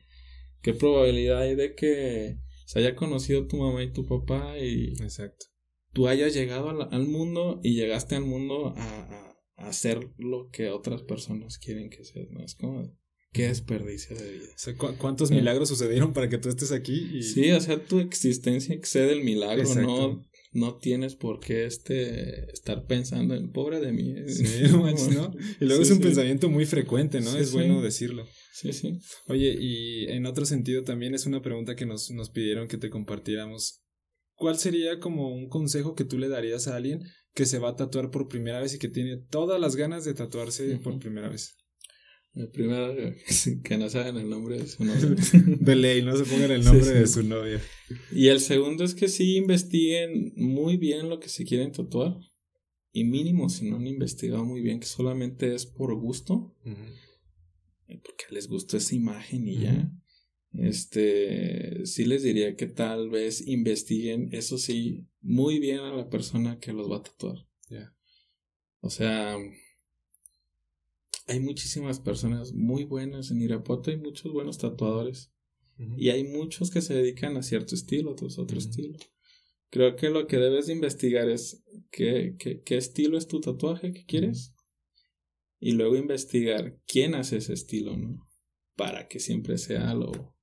¿qué probabilidad hay de que se haya conocido tu mamá y tu papá y Exacto. tú hayas llegado al, mundo y llegaste al mundo a, a, hacer lo que otras personas quieren que seas, ¿no? Es como, qué desperdicio de vida. ¿Cuántos milagros sucedieron para que tú estés aquí? Sí, o sea, tu existencia excede el milagro, ¿no? no tienes por qué este estar pensando en pobre de mí. Sí, ¿no? Y luego es un pensamiento muy frecuente, ¿no? es bueno decirlo. Sí, sí. Oye, y en otro sentido también es una pregunta que nos, nos pidieron que te compartiéramos. ¿Cuál sería como un consejo que tú le darías a alguien que se va a tatuar por primera vez y que tiene todas las ganas de tatuarse por primera vez? El primero, que no saben el nombre de su novia. de ley, no se pongan el nombre de su novia. Y el segundo es que sí investiguen muy bien lo que se quieren tatuar. Y mínimo, si no han investigado muy bien, que solamente es por gusto. Porque les gustó esa imagen y ya. Este, sí les diría que tal vez investiguen, eso sí, muy bien a la persona que los va a tatuar. Ya. O sea, hay muchísimas personas muy buenas en Irapuato, hay muchos buenos tatuadores. Y hay muchos que se dedican a cierto estilo, otros otro estilo. Creo que lo que debes de investigar es qué, qué, qué estilo es tu tatuaje que quieres. Y luego investigar quién hace ese estilo, ¿no? Para que siempre sea lo,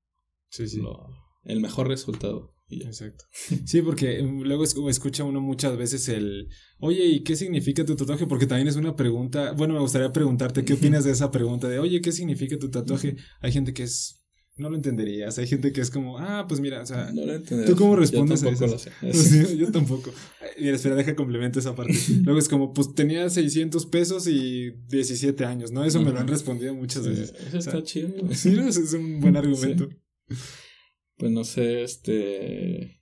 sí, sí. lo el mejor resultado. Exacto. Sí, porque um, luego escucha uno muchas veces el, oye, ¿y qué significa tu tatuaje? Porque también es una pregunta, bueno, me gustaría preguntarte, ¿qué opinas de esa pregunta de, oye, ¿qué significa tu tatuaje? Hay gente que es, no lo entenderías, hay gente que es como, ah, pues mira, o sea, no lo ¿tú cómo respondes yo a eso? Lo sé. yo tampoco. Mira, espera, deja complemento esa parte. Luego es como, pues tenía 600 pesos y 17 años, ¿no? Eso me lo han respondido muchas veces. Eso está chido. Sí, es un buen argumento pues no sé, este...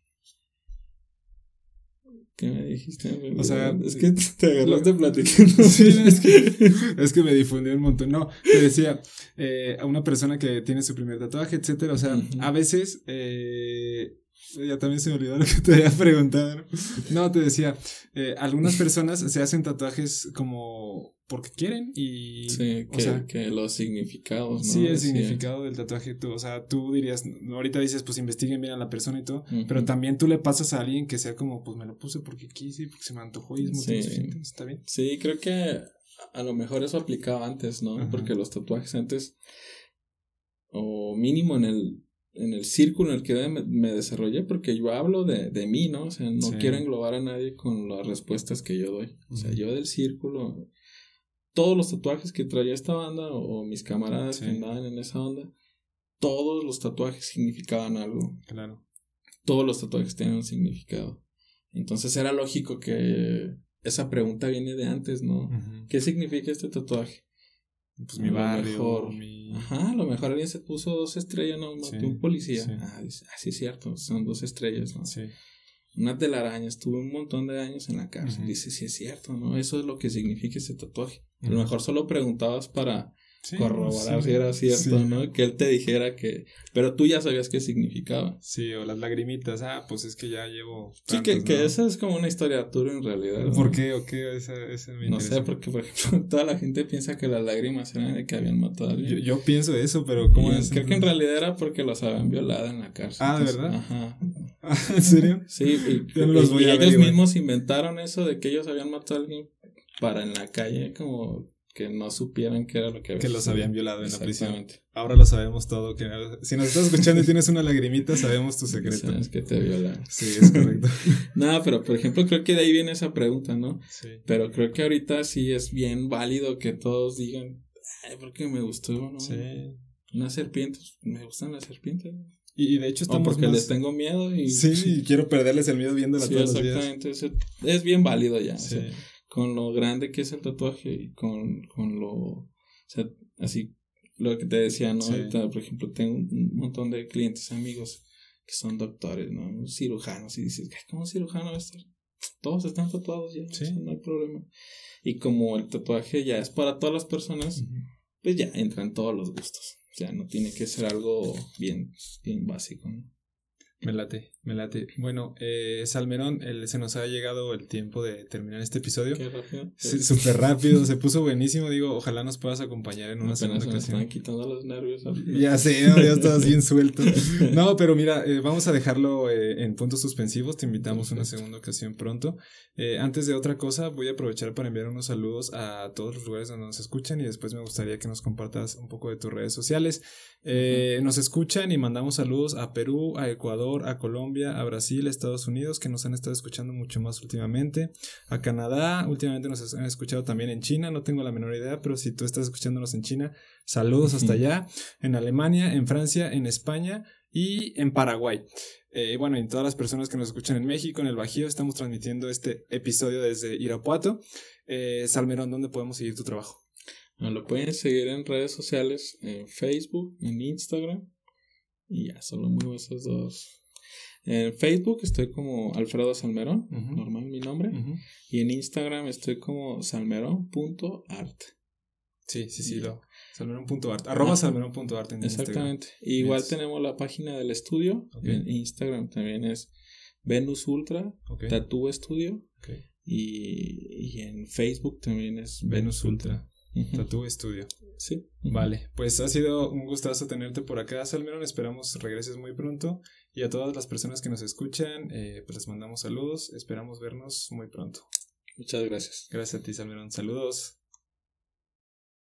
¿Qué me dijiste? O sea, es que te agarraste platicando. Sí, es que, es que me difundió un montón. No, te decía, eh, a una persona que tiene su primer tatuaje, etcétera. O sea, a veces eh, ya también se me olvidó lo que te había preguntado. No, te decía, eh, algunas personas se hacen tatuajes como porque quieren y... Sí, que, o sea, que los significados, ¿no? Sí, el significado del tatuaje, tú, o sea, tú dirías, ahorita dices, pues investiguen bien a la persona y todo, pero también tú le pasas a alguien que sea como, pues me lo puse porque quise, porque se me antojó y es muy sí. ¿está bien? Sí, creo que a lo mejor eso aplicaba antes, ¿no? Porque los tatuajes antes, o mínimo en el en el círculo en el que me, desarrollé, porque yo hablo de, de, mí, ¿no? O sea, no quiero englobar a nadie con las respuestas que yo doy. O sea, yo del círculo, todos los tatuajes que traía esta banda o, mis camaradas que andaban en esa onda, todos los tatuajes significaban algo. Claro. Todos los tatuajes tenían un significado. Entonces era lógico que esa pregunta viene de antes, ¿no? ¿Qué significa este tatuaje? Pues mi barrio, mejor, Ajá, a lo mejor alguien se puso dos estrellas, ¿no? Mató un policía. Ah, sí, ah, sí, es cierto, son dos estrellas, ¿no? Sí. Una telaraña, estuvo un montón de años en la cárcel. Dice, sí es cierto, ¿no? Eso es lo que significa ese tatuaje. A lo mejor solo preguntabas para corroborar si era cierto, ¿no? Que él te dijera que... Pero tú ya sabías qué significaba. Sí, o las lagrimitas, ah, pues es que ya llevo... sí, que, que esa es como una historia Arturo en realidad. ¿Por qué o qué? Esa, esa no sé, porque por ejemplo toda la gente piensa que las lágrimas eran de que habían matado a alguien. Yo, pienso eso, pero ¿cómo es? Creo que en realidad era porque los habían violado en la cárcel. Ah, ¿de verdad? Ajá. ¿En serio? Sí, y, ellos mismos inventaron eso de que ellos habían matado a alguien para en la calle como que no supieran que era lo que Que los habían violado en la prisión. Ahora lo sabemos todo. Que, si nos estás escuchando y tienes una lagrimita, sabemos tu secreto. Sabes que te violan. Sí, es correcto. no, pero por ejemplo, creo que de ahí viene esa pregunta, ¿no? Sí. Pero creo que ahorita sí es bien válido que todos digan, ay, porque me gustó, ¿no? Sí. Una serpiente, me gustan las serpientes. Y, de hecho estamos o porque les tengo miedo y... Sí, y quiero perderles el miedo viéndola sí, todos exactamente. los días. Es bien válido ya. Sí con lo grande que es el tatuaje y con, con lo, o sea, así, lo que te decía, ¿no? Ahorita, por ejemplo, tengo un montón de clientes, amigos, que son doctores, ¿no? Cirujanos, y dices, ¿cómo cirujano va a estar? Todos están tatuados ya, no hay problema. Y como el tatuaje ya es para todas las personas, pues ya entran todos los gustos. O sea, no tiene que ser algo bien, bien básico, ¿no? Me late, me late. Bueno, eh, Salmerón, el, se nos ha llegado el tiempo de terminar este episodio. Qué rápido. Súper rápido, se puso buenísimo. Digo, ojalá nos puedas acompañar en una segunda ocasión. Me están quitando los nervios. Ya sé, ya estás bien suelto. No, pero mira, eh, vamos a dejarlo eh, en puntos suspensivos. Te invitamos a una segunda ocasión pronto. Eh, antes de otra cosa, voy a aprovechar para enviar unos saludos a todos los lugares donde nos escuchan y después me gustaría que nos compartas un poco de tus redes sociales. nos escuchan y mandamos saludos a Perú, a Ecuador Ecuador, a Colombia, a Brasil, a Estados Unidos, que nos han estado escuchando mucho más últimamente, a Canadá, últimamente nos han escuchado también en China, no tengo la menor idea, pero si tú estás escuchándonos en China, saludos hasta allá, en Alemania, en Francia, en España y en Paraguay. Eh, bueno, y todas las personas que nos escuchan en México, en el Bajío, estamos transmitiendo este episodio desde Irapuato. Eh, Salmerón, ¿dónde podemos seguir tu trabajo? Nos lo pueden seguir en redes sociales, en Facebook, en Instagram. Y ya, solo muevo esos dos. En Facebook estoy como Alfredo Salmerón, normal mi nombre. Y en Instagram estoy como salmerón.art. Sí, sí, sí, lo. Salmerón.art. Arroba salmerón.art en Exactamente. Igual tenemos la página del estudio. En Instagram también es Venus Ultra, Tattoo Studio. Y, y, en Facebook también es Venus Ultra. Tattoo Studio. Sí. Vale, pues ha sido un gustazo tenerte por acá, Salmerón. Esperamos regreses muy pronto. Y a todas las personas que nos escuchan, eh, pues les mandamos saludos. Esperamos vernos muy pronto. Muchas gracias. Gracias a ti, Salmerón. Saludos.